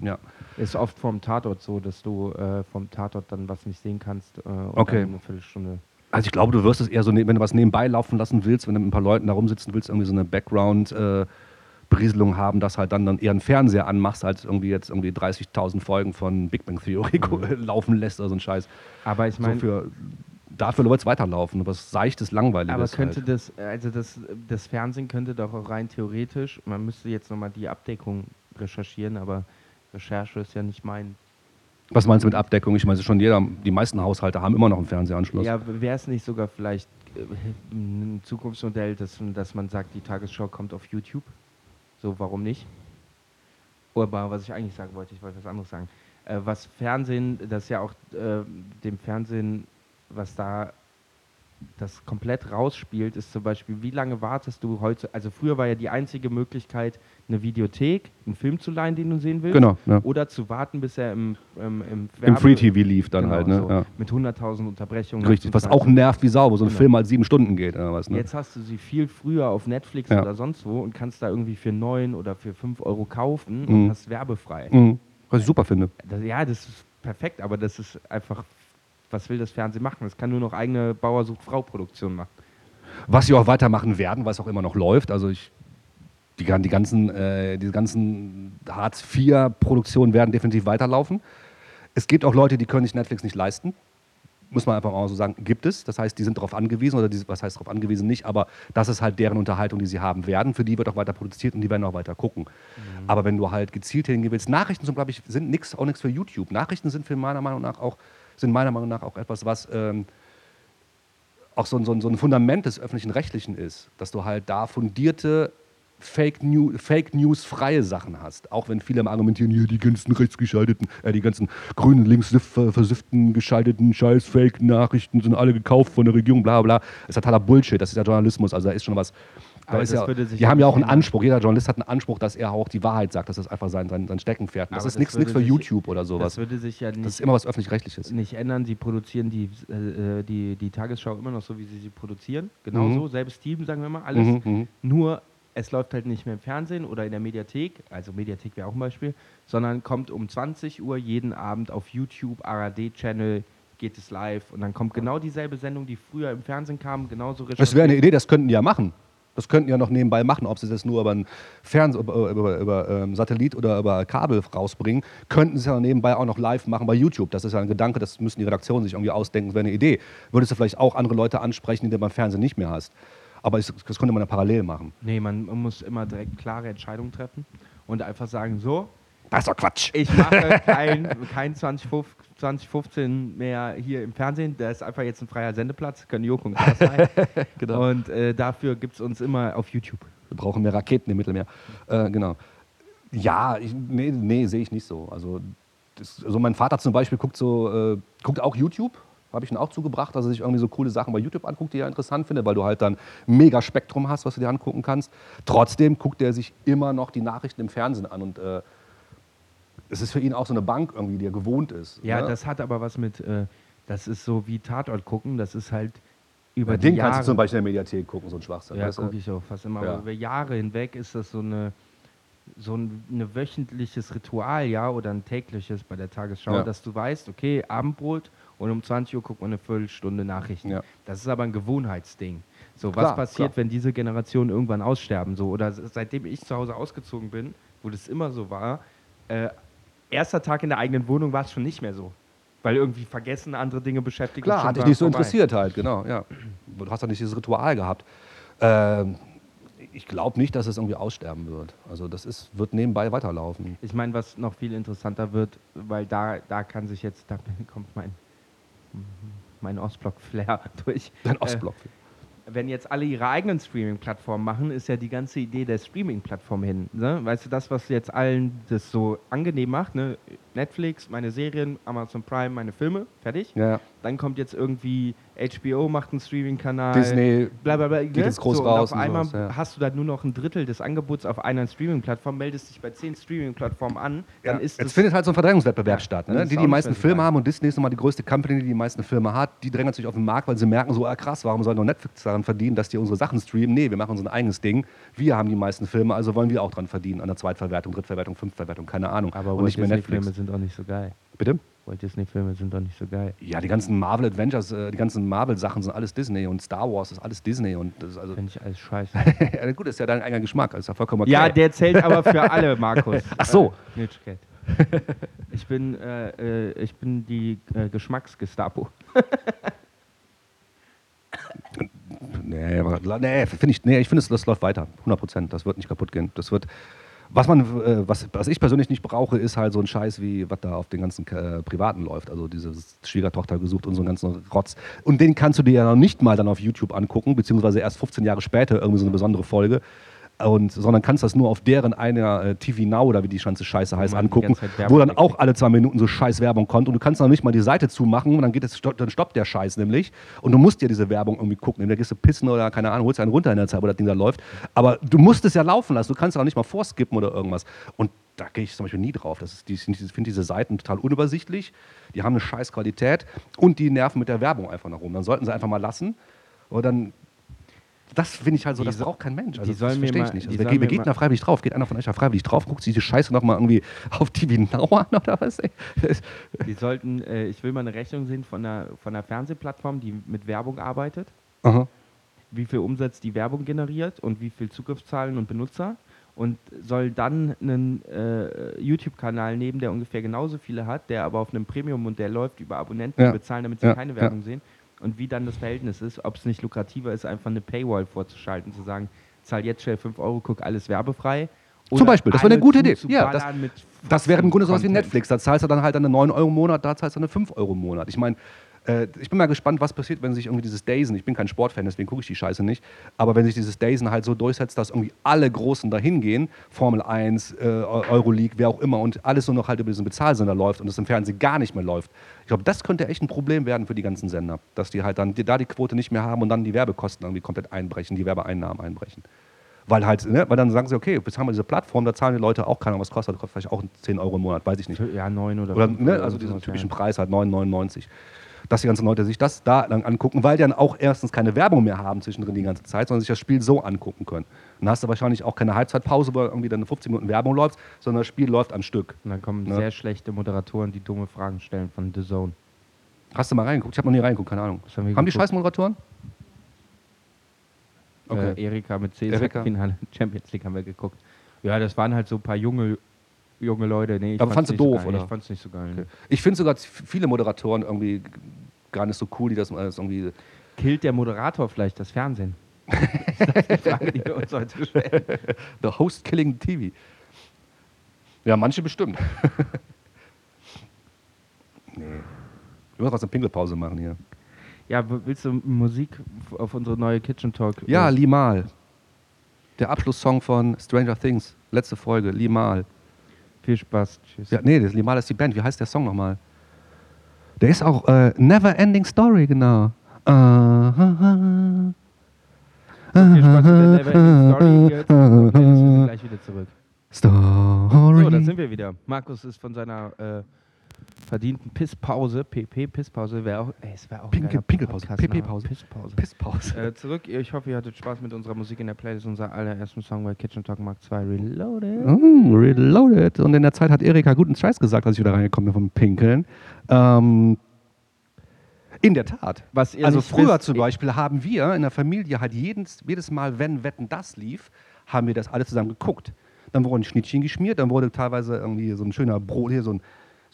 ja. Ist oft vom Tatort so, dass du äh, vom Tatort dann was nicht sehen kannst äh, und Okay. eine Viertelstunde. Also ich glaube, du wirst es eher so, ne- wenn du was nebenbei laufen lassen willst, wenn du mit ein paar Leuten da rumsitzen willst, irgendwie so eine Background-Berieselung haben, dass halt dann, dann eher einen Fernseher anmachst, als irgendwie jetzt irgendwie 30.000 Folgen von Big Bang Theory laufen lässt oder so ein Scheiß. Aber ich meine, so für, dafür wird es weiterlaufen, aber es seichtes, langweiliges aber könnte halt. das, also das, das Fernsehen könnte doch auch rein theoretisch, man müsste jetzt nochmal die Abdeckung recherchieren, aber Recherche ist ja nicht mein. Was meinst du mit Abdeckung? Ich meine, schon jeder, die meisten Haushalte haben immer noch einen Fernsehanschluss. Ja, wäre es nicht sogar vielleicht äh, ein Zukunftsmodell, dass, dass man sagt, die Tagesschau kommt auf YouTube? So, warum nicht? Aber was ich eigentlich sagen wollte, ich wollte was anderes sagen. Äh, was Fernsehen, das ja auch äh, dem Fernsehen, was da das komplett rausspielt, ist zum Beispiel, wie lange wartest du heute? Also früher war ja die einzige Möglichkeit, eine Videothek, einen Film zu leihen, den du sehen willst. Genau, ja. Oder zu warten, bis er im, im, im, Im Free TV lief dann Genau, halt, ne? so. Ja. Mit 100.000 Unterbrechungen. Richtig, was 28. auch nervt wie Sau, wo so ein Genau. Film halt sieben Stunden geht oder was, ne? Jetzt hast du sie viel früher auf Netflix Ja. oder sonst wo und kannst da irgendwie für 9 oder für 5 Euro kaufen Mhm. und hast werbefrei. Mhm. Was ich super finde. Das, ja, das ist perfekt, aber das ist einfach, was will das Fernsehen machen? Das kann nur noch eigene Bauer sucht Frau Produktion machen. Was sie auch weitermachen werden, es auch immer noch läuft. Also ich, die, die ganzen, äh, diese ganzen Hartz-IV-Produktionen werden definitiv weiterlaufen. Es gibt auch Leute, die können sich Netflix nicht leisten. Muss man einfach mal so sagen, gibt es. Das heißt, die sind darauf angewiesen, oder die, was heißt darauf angewiesen nicht, aber das ist halt deren Unterhaltung, die sie haben werden. Für die wird auch weiter produziert und die werden auch weiter gucken. Aber wenn du halt gezielt hingehen willst, Nachrichten sind, glaube ich, sind nix, auch nichts für YouTube. Nachrichten sind für meiner Meinung nach auch, sind meiner Meinung nach auch etwas, was ähm, auch so ein, so, so ein Fundament des öffentlichen Rechtlichen ist, dass du halt da fundierte Fake, New, Fake News freie Sachen hast. Auch wenn viele argumentieren, hier die ganzen rechtsgeschalteten, äh, die ganzen grünen, links ver- versifften, geschalteten scheiß Fake-Nachrichten sind alle gekauft von der Regierung, bla bla. Das ist totaler Bullshit, das ist ja Journalismus, also da ist schon was. Aber ist ja, würde sich die ja haben ja nicht auch einen. Anspruch, jeder Journalist hat einen Anspruch, dass er auch die Wahrheit sagt, dass das einfach sein, sein, sein Steckenpferd. Ist das nichts nichts für YouTube oder sowas. Das würde sich ja Das ist nicht, immer was öffentlich-rechtliches. nicht ändern. Sie produzieren die, äh, die, die Tagesschau immer noch so, wie sie sie produzieren. Genauso, Mhm. selbes Team, sagen wir mal, alles. Mhm, mhm. Nur es läuft halt nicht mehr im Fernsehen oder in der Mediathek, also Mediathek wäre auch ein Beispiel, sondern kommt um 20 Uhr jeden Abend auf YouTube, ARD-Channel, geht es live und dann kommt genau dieselbe Sendung, die früher im Fernsehen kam, genauso Das wäre eine Idee, das könnten die ja machen. Das könnten ja noch nebenbei machen, ob sie das nur über einen Fernseh, über, über, über ähm, Satellit oder über Kabel rausbringen, könnten sie ja nebenbei auch noch live machen bei YouTube. Das ist ja ein Gedanke, das müssen die Redaktionen sich irgendwie ausdenken, das wäre eine Idee. Würdest du vielleicht auch andere Leute ansprechen, die du beim Fernsehen nicht mehr hast. Aber ich, das könnte man ja parallel machen. Nee, man muss immer direkt klare Entscheidungen treffen und einfach sagen, so, Das ist doch Quatsch. Ich mache kein, kein 2015 2015 mehr hier im Fernsehen. Da ist einfach jetzt ein freier Sendeplatz. Können Joko und Klaas sein. Genau. Und äh, dafür gibt es uns immer auf YouTube. Wir brauchen mehr Raketen im Mittelmeer. Äh, genau. Ja, ich, nee, nee sehe ich nicht so. Also, das, also mein Vater zum Beispiel guckt so, äh, guckt auch YouTube. Habe ich ihn auch zugebracht, dass er sich irgendwie so coole Sachen bei YouTube anguckt, die er interessant findet, weil du halt dann mega Spektrum hast, was du dir angucken kannst. Trotzdem guckt er sich immer noch die Nachrichten im Fernsehen an und äh, es ist für ihn auch so eine Bank irgendwie, die er gewohnt ist. Ja, ne? das hat aber was mit, äh, das ist so wie Tatort gucken, das ist halt über Bei die den Jahre. kannst du zum Beispiel in der Mediathek gucken, so ein Schwachsinn. ja, gucke ich auch fast immer. Ja. Aber über Jahre hinweg ist das so eine so ein eine wöchentliches Ritual, ja, oder ein tägliches bei der Tagesschau, Ja. dass du weißt, okay, Abendbrot und um 20 Uhr guckt man eine Viertelstunde Nachrichten. Ja. Das ist aber ein Gewohnheitsding. So, was Klar, passiert, klar. wenn diese Generationen irgendwann aussterben? So, oder seitdem ich zu Hause ausgezogen bin, wo das immer so war, äh, erster Tag in der eigenen Wohnung war es schon nicht mehr so. Weil irgendwie vergessen, andere Dinge beschäftigen. Klar, hat dich nicht so vorbei. interessiert halt, genau, ja. Du hast doch nicht dieses Ritual gehabt. Ähm, ich glaube nicht, dass es irgendwie aussterben wird. Also das ist, wird nebenbei weiterlaufen. Ich meine, was noch viel interessanter wird, weil da, da kann sich jetzt, da kommt mein, mein Ostblock-Flair durch. Dein Äh, Ostblock. Wenn jetzt alle ihre eigenen Streaming-Plattformen machen, ist ja die ganze Idee der Streaming-Plattform hin. Ne? Weißt du, das, was jetzt allen das so angenehm macht, ne? Netflix, meine Serien, Amazon Prime, meine Filme, fertig. ja, ja. Dann kommt jetzt irgendwie HBO, macht einen Streaming-Kanal. Disney, bla bla bla. geht jetzt groß und raus Auf und einmal sowas, ja. hast du da nur noch ein Drittel des Angebots auf einer Streaming-Plattform, meldest dich bei zehn Streaming-Plattformen an, dann ist Jetzt das findet halt so ein Verdrängungswettbewerb Ja, statt. Ne? Die, die meisten so Filme haben und Disney ist nochmal die größte Company, die die meisten Filme hat. Die drängen sich auf den Markt, weil sie merken so, ah krass, warum soll noch Netflix daran verdienen, dass die unsere Sachen streamen? Nee, wir machen unser eigenes Ding. Wir haben die meisten Filme, also wollen wir auch dran verdienen. An der Zweitverwertung, Drittverwertung, Fünftverwertung, keine Ahnung. Aber und nicht mehr Netflix. Sind auch nicht so geil. Bitte? Walt Disney-Filme sind doch nicht so geil. Ja, die ganzen Marvel Adventures, äh, die ganzen Marvel-Sachen sind alles Disney und Star Wars ist alles Disney und das ist also. Finde ich alles scheiße. ja, gut, ist ja dein eigener Geschmack, ist ja vollkommen okay. Ja, der zählt aber für alle, Markus. Ach so. Äh. Ich bin, äh, äh, ich bin die äh, Geschmacksgestapo. Nee, aber- nee finde ich, nee, ich finde, es- das läuft weiter. 100 Prozent. Das wird nicht kaputt gehen. Das wird. Was, man, äh, was, was ich persönlich nicht brauche, ist halt so ein Scheiß, wie was da auf den ganzen äh, Privaten läuft. Also diese Schwiegertochter gesucht und so einen ganzen Rotz. Und den kannst du dir ja noch nicht mal dann auf YouTube angucken, beziehungsweise erst 15 Jahre später irgendwie so eine besondere Folge. Und, sondern kannst das nur auf deren einer äh, TV Now oder wie die ganze Scheiße heißt man die angucken, wo dann auch alle zwei Minuten so scheiß Werbung kommt und du kannst noch nicht mal die Seite zumachen und dann, geht es, dann stoppt der Scheiß nämlich und du musst dir diese Werbung irgendwie gucken. Entweder gehst du pissen oder keine Ahnung, holst einen runter in der Zeit, wo das Ding da läuft. Aber du musst es ja laufen lassen, du kannst auch nicht mal vorskippen oder irgendwas. Und da gehe ich zum Beispiel nie drauf. Das ist, die, ich finde diese Seiten total unübersichtlich, die haben eine scheiß Qualität und die nerven mit der Werbung einfach nach rum. Dann sollten sie einfach mal lassen. Und dann, das finde ich halt so, Die das so- braucht kein Mensch. die Also, das sollen mir verstehe ich nicht. die Also, mir geht mal- da freiwillig drauf? Geht einer von euch da freiwillig drauf? Guckt sich diese Scheiße nochmal irgendwie auf TV Now an oder was? Ey? Die sollten, äh, ich will mal eine Rechnung sehen von einer, von einer Fernsehplattform, die mit Werbung arbeitet, Aha. wie viel Umsatz die Werbung generiert und wie viel Zugriffszahlen und Benutzer und soll dann einen äh, YouTube-Kanal nehmen, der ungefähr genauso viele hat, der aber auf einem Premium-Modell läuft, über Abonnenten Ja. die bezahlen, damit sie Ja, keine ja. Werbung sehen und wie dann das Verhältnis ist, ob es nicht lukrativer ist, einfach eine Paywall vorzuschalten, zu sagen, zahl jetzt schnell 5 Euro, guck alles werbefrei. Zum Beispiel, das wäre eine gute Idee. Ja, mit Das wäre im Grunde sowas wie. Netflix. Da zahlst du dann halt eine 9 Euro im Monat, da zahlst du eine 5 Euro im Monat. Ich meine, äh, ich bin mal gespannt, was passiert, wenn sich irgendwie dieses Dazen, ich bin kein Sportfan, deswegen gucke ich die Scheiße nicht, aber wenn sich dieses Dazen halt so durchsetzt, dass irgendwie alle Großen dahin gehen, Formel 1, äh, Euroleague, wer auch immer, und alles nur noch halt über diesen Bezahlsender läuft und es im Fernsehen gar nicht mehr läuft. Ich glaube, das könnte echt ein Problem werden für die ganzen Sender, dass die halt dann die, da die Quote nicht mehr haben und dann die Werbekosten irgendwie komplett einbrechen, die Werbeeinnahmen einbrechen. Weil halt, ne, weil dann sagen sie, okay, jetzt haben wir diese Plattform, da zahlen die Leute auch, keine Ahnung, was kostet, kostet vielleicht auch 10 Euro im Monat, weiß ich nicht. Ja, 9 oder, Oder, ne, also diesen typischen. Preis halt 9,99. Dass die ganzen Leute sich das da dann angucken, weil die dann auch erstens keine Werbung mehr haben zwischendrin die ganze Zeit, sondern sich das Spiel so angucken können. Dann hast du wahrscheinlich auch keine Halbzeitpause, wo irgendwie dann 15 Minuten Werbung läuft, sondern das Spiel läuft am Stück. Und dann kommen Ne? sehr schlechte Moderatoren, die dumme Fragen stellen von The Zone. Hast du mal reingeguckt? Ich habe noch nie reingeguckt, keine Ahnung. Haben haben die scheiß Moderatoren? Okay. Äh, Erika mit C. Finale Champions League haben wir geguckt. Ja, das waren halt so ein paar junge, junge Leute. Nee, ich Aber fand's fandst du doof, so oder? Ich fand's nicht so geil. Okay. Ich finde sogar viele Moderatoren irgendwie gar nicht so cool, die das alles irgendwie. Killt der Moderator vielleicht das Fernsehen? das ist die Frage, die wir uns heute stellen. The Host Killing TV. Ja, manche bestimmt. nee. Du musst was eine Pinkelpause machen hier. Ja, willst du Musik auf unsere neue Kitchen Talk? Ja, Limal. Der Abschlusssong von Stranger Things. Letzte Folge, Limal. Viel Spaß. Tschüss. Ja, nee, das Limal ist die Band. Wie heißt der Song nochmal? Der ist auch äh, Never Ending Story, genau. Ah, Viel Spaß mit der Neverending Story. Jetzt und Dennis, wir sind gleich wieder zurück. Story. So, da sind wir wieder. Markus ist von seiner äh, verdienten Pisspause, PP, Pisspause, wäre auch, ey, es wäre auch Pinke- Pinkelpause, Podcast-Name. PP-Pause. Pisspause. Pisspause. Äh, zurück, ich hoffe, ihr hattet Spaß mit unserer Musik in der Playlist. Unser allerersten Song bei Kitchen Talk Mark 2 Reloaded. Mm, reloaded. Und in der Zeit hat Erika guten Scheiß gesagt, als ich wieder reingekommen bin vom Pinkeln. Ähm, in der Tat. Also früher wisst, zum Beispiel haben wir in der Familie halt jedes, jedes Mal, wenn Wetten das lief, haben wir das alle zusammen geguckt. Dann wurden Schnittchen geschmiert, dann wurde teilweise irgendwie so ein schöner Brot, hier so ein,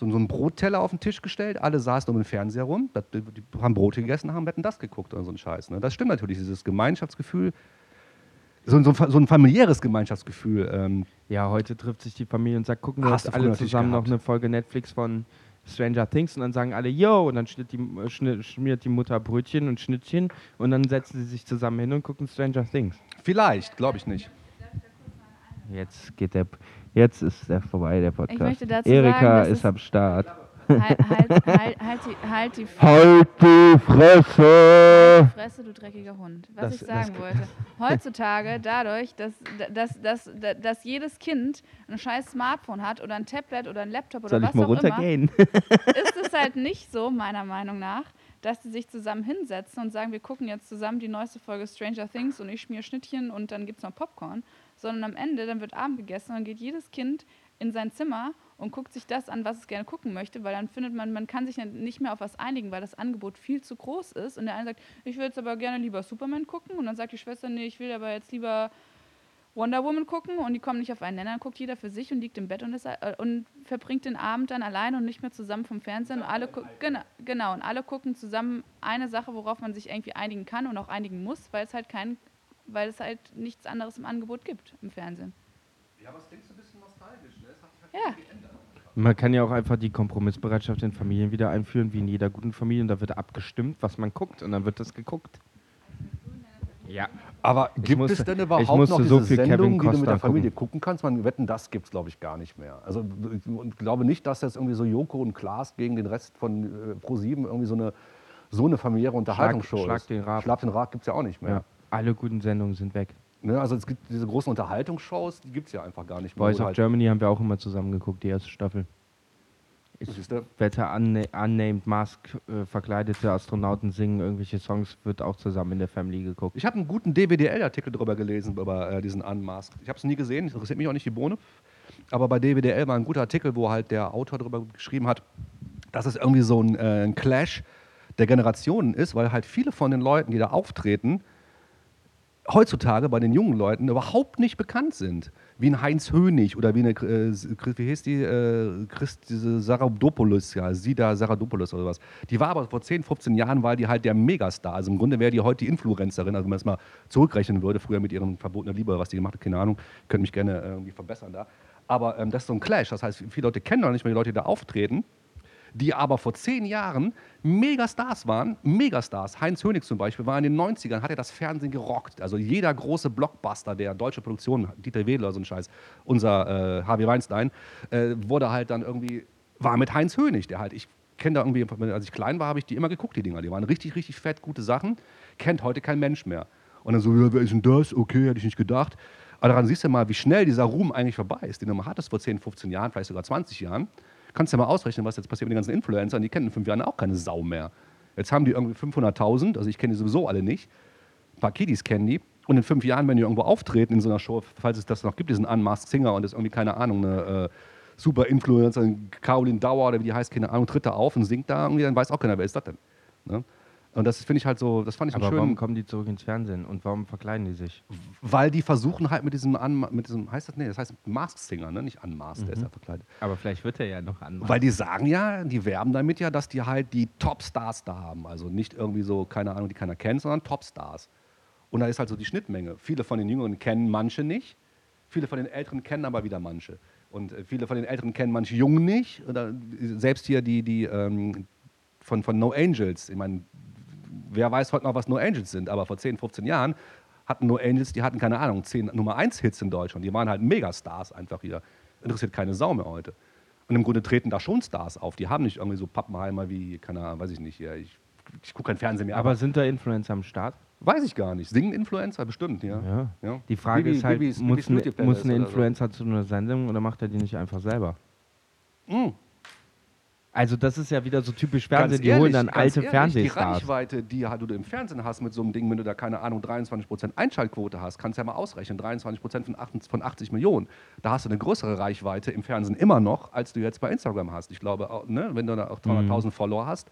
so, ein- so ein Brotteller auf den Tisch gestellt, alle saßen um den Fernseher rum, die, haben Brot gegessen, haben Wetten das geguckt oder so ein Scheiß. Ne? Das stimmt natürlich, dieses Gemeinschaftsgefühl, so, ein- so, so ein familiäres Gemeinschaftsgefühl. Ähm, Ja, heute trifft sich die Familie und sagt, gucken wir Hast uns alle zusammen noch eine Folge Netflix von Stranger Things und dann sagen alle, yo, und dann schnitt die, schnitt, schmiert die Mutter Brötchen und Schnittchen und dann setzen sie sich zusammen hin und gucken Stranger Things. vielleicht, glaube ich nicht. Jetzt geht der, jetzt ist der vorbei, der Podcast. möchte dazu Erika sagen, dass ist am Start. Halt, halt, halt, halt, die, halt die Halt die Fresse! Fresse, du dreckiger Hund. Was Das- ich sagen wollte. Heutzutage, dadurch, dass, dass, dass, dass, dass jedes Kind ein scheiß Smartphone hat oder ein Tablet oder ein Laptop oder Soll was ich mal auch runtergehen? immer, ist es halt nicht so, meiner Meinung nach, dass die sich zusammen hinsetzen und sagen, wir gucken jetzt zusammen die neueste Folge Stranger Things und ich schmier Schnittchen und dann gibt es noch Popcorn, sondern am Ende, dann wird Abend gegessen und dann geht jedes Kind in sein Zimmer und guckt sich das an, was es gerne gucken möchte, weil dann findet man, man kann sich nicht mehr auf was einigen, weil das Angebot viel zu groß ist. Und der eine sagt, ich will jetzt aber gerne lieber Superman gucken. Und dann sagt die Schwester, nee, ich will aber jetzt lieber Wonder Woman gucken. Und die kommen nicht auf einen. Nenner, dann guckt jeder für sich und liegt im Bett und, ist, äh, und verbringt den Abend dann alleine und nicht mehr zusammen vom Fernsehen. Und alle genau, genau, und alle gucken zusammen eine Sache, worauf man sich irgendwie einigen kann und auch einigen muss, weil es halt kein, weil es halt nichts anderes im Angebot gibt im Fernsehen. Ja, aber es klingt so ein bisschen nostalgisch. Ne? Es hat sich Ja. Man kann ja auch einfach die Kompromissbereitschaft in Familien wieder einführen, wie in jeder guten Familie. Und da wird abgestimmt, was man guckt. Und dann wird das geguckt. Ja. Aber gibt musste- es denn überhaupt noch diese so viel Sendung, Kevin die du mit der Familie gucken. gucken kannst? Man wetten, das gibt es, glaube ich, gar nicht mehr. Also ich und glaube nicht, dass jetzt irgendwie so Joko und Klaas gegen den Rest von äh, Pro7 irgendwie so eine, so eine familiäre Unterhaltungsshow Schlag ist. den Rab. Schlag den Rab gibt es ja auch nicht mehr. ja. Alle guten Sendungen sind weg. Ne? Also es gibt diese großen Unterhaltungsshows, die gibt es ja einfach gar nicht mehr. Voice Oder of halt- Germany haben wir auch immer zusammen geguckt, die erste Staffel. Ich Siehst du? wette, unna Unnamed Mask äh, verkleidete Astronauten singen irgendwelche Songs, wird auch zusammen in der Family geguckt. Ich habe einen guten DWDL-Artikel darüber gelesen, über äh, diesen Unmasked. Ich habe es nie gesehen, interessiert mich auch nicht die Bohne. Aber bei DWDL war ein guter Artikel, wo halt der Autor darüber geschrieben hat, dass es irgendwie so ein, äh, ein Clash der Generationen ist, weil halt viele von den Leuten, die da auftreten, heutzutage bei den jungen Leuten überhaupt nicht bekannt sind. Wie ein Heinz Hönig oder wie eine, äh, wie hieß die, äh, Christ, diese Saradopoulos, ja, Sida Saradopoulos oder was. Die war aber vor 10, 15 Jahren, war die halt der Megastar. Also im Grunde wäre die heute die Influencerin, also wenn man es mal zurückrechnen würde, früher mit ihrem verbotenen Liebe, was die gemacht hat, keine Ahnung, könnte mich gerne äh, irgendwie verbessern da. Aber ähm, das ist so ein Clash, das heißt, viele Leute kennen noch nicht mehr die Leute, die da auftreten die aber vor zehn Jahren Megastars waren, Megastars. Heinz Hönig zum Beispiel war in den 90ern, hat er das Fernsehen gerockt. Also jeder große Blockbuster der deutsche Produktion, Dieter Wedel oder so ein Scheiß, unser äh, Harvey Weinstein, äh, wurde halt dann irgendwie, war mit Heinz Hönig, der halt, ich kenne da irgendwie, als ich klein war, habe ich die immer geguckt, die Dinger. Die waren richtig, richtig fett, gute Sachen. Kennt heute kein Mensch mehr. Und dann so, ja, wer ist denn das? Okay, hätte ich nicht gedacht. Aber daran siehst du mal, wie schnell dieser Ruhm eigentlich vorbei ist, den du mal hattest vor 10, 15 Jahren, vielleicht sogar 20 Jahren. Kannst ja mal ausrechnen, was jetzt passiert mit den ganzen Influencern. Die kennen in fünf Jahren auch keine Sau mehr. Jetzt haben die irgendwie 500.000, also ich kenne die sowieso alle nicht. Ein paar Kiddies kennen die. Und in fünf Jahren, wenn die irgendwo auftreten in so einer Show, falls es das noch gibt, diesen Unmasked Singer und das ist irgendwie, keine Ahnung, eine äh, super Influencer, Caroline Dauer oder wie die heißt, keine Ahnung, tritt da auf und singt da irgendwie, dann weiß auch keiner, wer ist das denn. Ne? Und das finde ich halt so, das fand ich Aber einen warum kommen die zurück ins Fernsehen und warum verkleiden die sich? weil die versuchen halt mit diesem, Un mit diesem heißt das, nee, das heißt Masked Singer, ne? nicht Unmasked, der ist ja verkleidet. Aber vielleicht wird er ja noch an. Weil die sagen ja, die werben damit ja, dass die halt die Top-Stars da haben. Also nicht irgendwie so, keine Ahnung, die keiner kennt, sondern Top-Stars. Und da ist halt so die Schnittmenge. Viele von den Jüngeren kennen manche nicht. Viele von den Älteren kennen aber wieder manche. Und äh, viele von den Älteren kennen manche Jungen nicht. Oder selbst hier die, die ähm, von, von No Angels. Ich meine, wer weiß heute noch, was No Angels sind, aber vor 10, 15 Jahren hatten No Angels, die hatten keine Ahnung, 10 Nummer 1 Hits in Deutschland. Die waren halt Megastars einfach hier. Interessiert keine Sau mehr heute. Und im Grunde treten da schon Stars auf. Die haben nicht irgendwie so Pappenheimer wie, keine Ahnung, weiß ich nicht, hier. Ich, ich gucke kein Fernsehen mehr. Aber sind da Influencer am Start? weiß ich gar nicht. Singen Influencer bestimmt, ja. Ja. ja. Die Frage Bibi- ist halt, Bibis- muss, Bibis ein, Beauty muss ein oder so. Influencer zu einer Sendung oder macht er die nicht einfach selber? Mm. Also das ist ja wieder so typisch Ganz Fernsehen, die ehrlich, holen dann ganz alte ehrlich, Die Fernsehstars. Reichweite, die du im Fernsehen hast mit so einem Ding, wenn du da, keine Ahnung, 23% Einschaltquote hast, kannst du ja mal ausrechnen, 23% von 80, von 80 Millionen. Da hast du eine größere Reichweite im Fernsehen immer noch, als du jetzt bei Instagram hast. Ich glaube, ne, wenn du da auch 300.000 Mhm. Follower hast,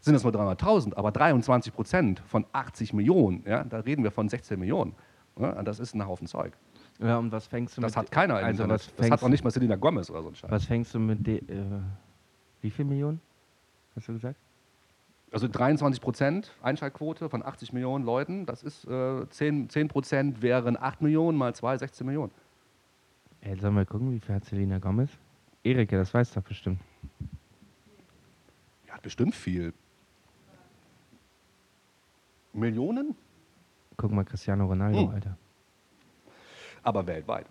sind es nur 300.000, aber 23% von 80 Millionen, ja, da reden wir von 16 Millionen. Ja, das ist ein Haufen Zeug. Ja, und was fängst du Das mit... hat keiner im also Internet. was Das hat auch nicht mal Selena Gomez oder so ein Scheiß. was fängst du mit... De, äh, wie viel Millionen? Hast du gesagt? Also 23 Prozent Einschaltquote von 80 Millionen Leuten, das ist äh, 10, 10 Prozent wären 8 Millionen mal 2, 16 Millionen. Ey, sollen wir gucken, wie viel hat Selena Gomez? Erike, das weißt du doch bestimmt. Ja, hat bestimmt viel. Millionen? Guck mal, Cristiano Ronaldo, Hm. Alter. Aber weltweit.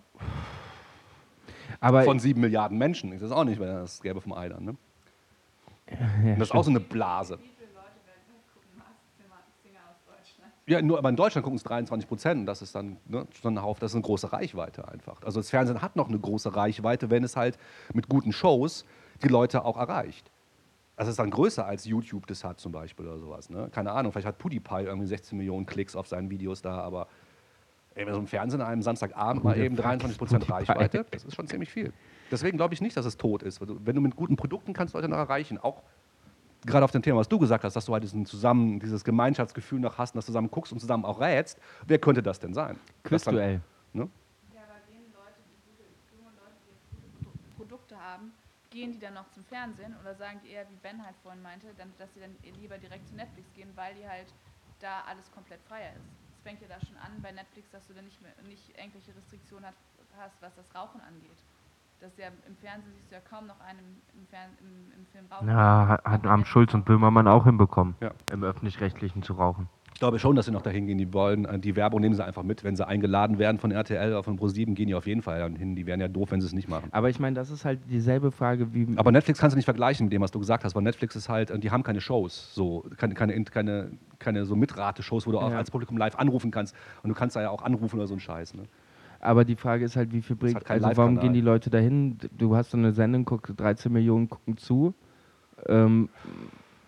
Aber Von 7 Milliarden Menschen. Das ist auch nicht, wenn das gäbe vom Ei dann. Ne? Ja, Und das ist auch so eine Blase. Wie viele Leute weltweit gucken Masked Singer aus Deutschland? Ja, nur aber in Deutschland gucken es 23 Prozent. Das ist dann ne, schon ein Haufen, das ist eine große Reichweite einfach. Also das Fernsehen hat noch eine große Reichweite, wenn es halt mit guten Shows die Leute auch erreicht. Also es ist dann größer als YouTube das hat zum Beispiel oder sowas. Ne? Keine Ahnung, vielleicht hat PewDiePie irgendwie 16 Millionen Klicks auf seinen Videos da, aber ey, wenn so ein Fernsehen an einem Samstagabend mal eben fuck 23 is Prozent? Reichweite, das ist schon ziemlich viel. Deswegen glaube ich nicht, dass es tot ist. Du- Wenn du mit guten Produkten kannst Leute noch erreichen, auch gerade auf dem Thema, was du gesagt hast, dass du halt diesen zusammen, dieses Gemeinschaftsgefühl noch hast und das zusammen guckst und zusammen auch rätst, wer könnte das denn sein? Quizduell. Ne? Ja, aber gehen Leute, die gute, junge Leute, die jetzt gute Pro- Produkte haben, gehen die dann noch zum Fernsehen oder sagen die eher, wie Ben halt vorhin meinte, dann, dass sie dann lieber direkt zu Netflix gehen, weil die halt da alles komplett freier ist. Fängt ja da schon an bei Netflix, dass du dann nicht, mehr, nicht irgendwelche Restriktionen hat, hast, was das Rauchen angeht. Das ist ja im Fernsehen siehst du ja kaum noch einen im, im, Fern, im, im Film rauchen. Na, hat, hat am Schulz und Böhmermann auch hinbekommen, Ja. im Öffentlich-Rechtlichen zu rauchen. Ich glaube schon, dass sie noch dahin gehen. Die wollen, äh, die Werbung nehmen sie einfach mit. Wenn sie eingeladen werden von RTL oder von ProSieben, gehen die auf jeden Fall hin. Die wären ja doof, wenn sie es nicht machen. Aber ich meine, das ist halt dieselbe Frage wie. Aber Netflix kannst du nicht vergleichen mit dem, was du gesagt hast, weil Netflix ist halt, äh, die haben keine Shows, so keine, keine, keine, keine so Mitrate-Shows, wo du auch Ja. als Publikum live anrufen kannst. Und du kannst da ja auch anrufen oder so ein Scheiß. Ne? Aber die Frage ist halt, wie viel bringt. Also, warum gehen die Leute dahin? Du hast so eine Sendung, guck, 13 Millionen gucken zu. Ähm,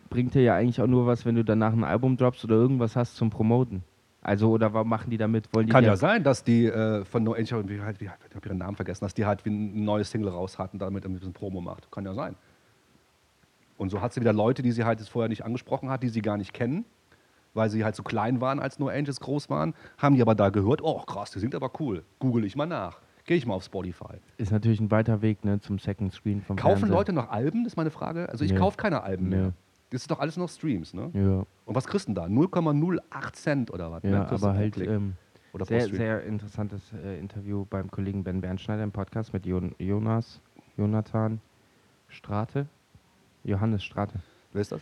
bringt dir ja eigentlich auch nur was, wenn du danach ein Album droppst oder irgendwas hast zum Promoten. Also, oder warum machen die damit? Wollen die Kann ja sein, dass die äh, von No Angel, wie, halt, wie, ich habe ihren Namen vergessen, dass die halt wie ein neues Single raus hatten, damit ein bisschen Promo macht. Kann ja sein. Und so hat sie wieder Leute, die sie halt jetzt vorher nicht angesprochen hat, die sie gar nicht kennen, weil sie halt so klein waren, als No Angels groß waren, haben die aber da gehört, oh krass, die sind aber cool. Google ich mal nach. Gehe ich mal auf Spotify. Ist natürlich ein weiter Weg ne, zum Second Screen vom Kaufen Fernseher. Leute noch Alben, ist meine Frage. Also ich Nee. kaufe keine Alben Nee. Das ist doch alles noch Streams, ne? Ja, Und was kriegst du denn da? 0,08 Cent oder was? ne? ja du aber halt ähm, oder sehr, sehr interessantes äh, Interview beim Kollegen Ben Bernschneider im Podcast mit Jon Jonas, Jonathan Strate, Johannes Strate Wer ist das?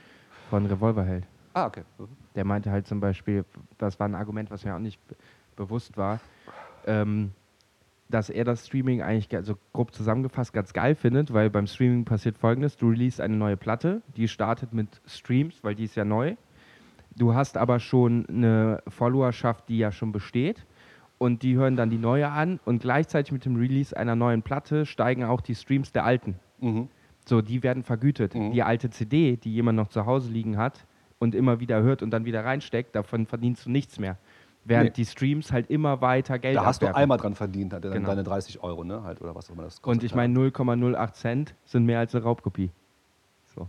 von Revolverheld. Ah, okay. Mhm. Der meinte halt zum Beispiel, das war ein Argument, was mir auch nicht be bewusst war, ähm, dass er das Streaming eigentlich, ge- also grob zusammengefasst, ganz geil findet, weil beim Streaming passiert folgendes: Du release eine neue Platte, die startet mit Streams, weil die ist ja neu. Du hast aber schon eine Followerschaft, die ja schon besteht. Und die hören dann die neue an und gleichzeitig mit dem Release einer neuen Platte steigen auch die Streams der alten. Mhm. So, die werden vergütet. Mhm. Die alte CD, die jemand noch zu Hause liegen hat und immer wieder hört und dann wieder reinsteckt, davon verdienst du nichts mehr. Während Nee. die Streams halt immer weiter Geld Da hast du abwerfen. einmal dran verdient, dann Genau. deine 30 Euro, ne? Halt, oder was auch immer das kostet. Und ich meine, 0,08 Cent sind mehr als eine Raubkopie. So.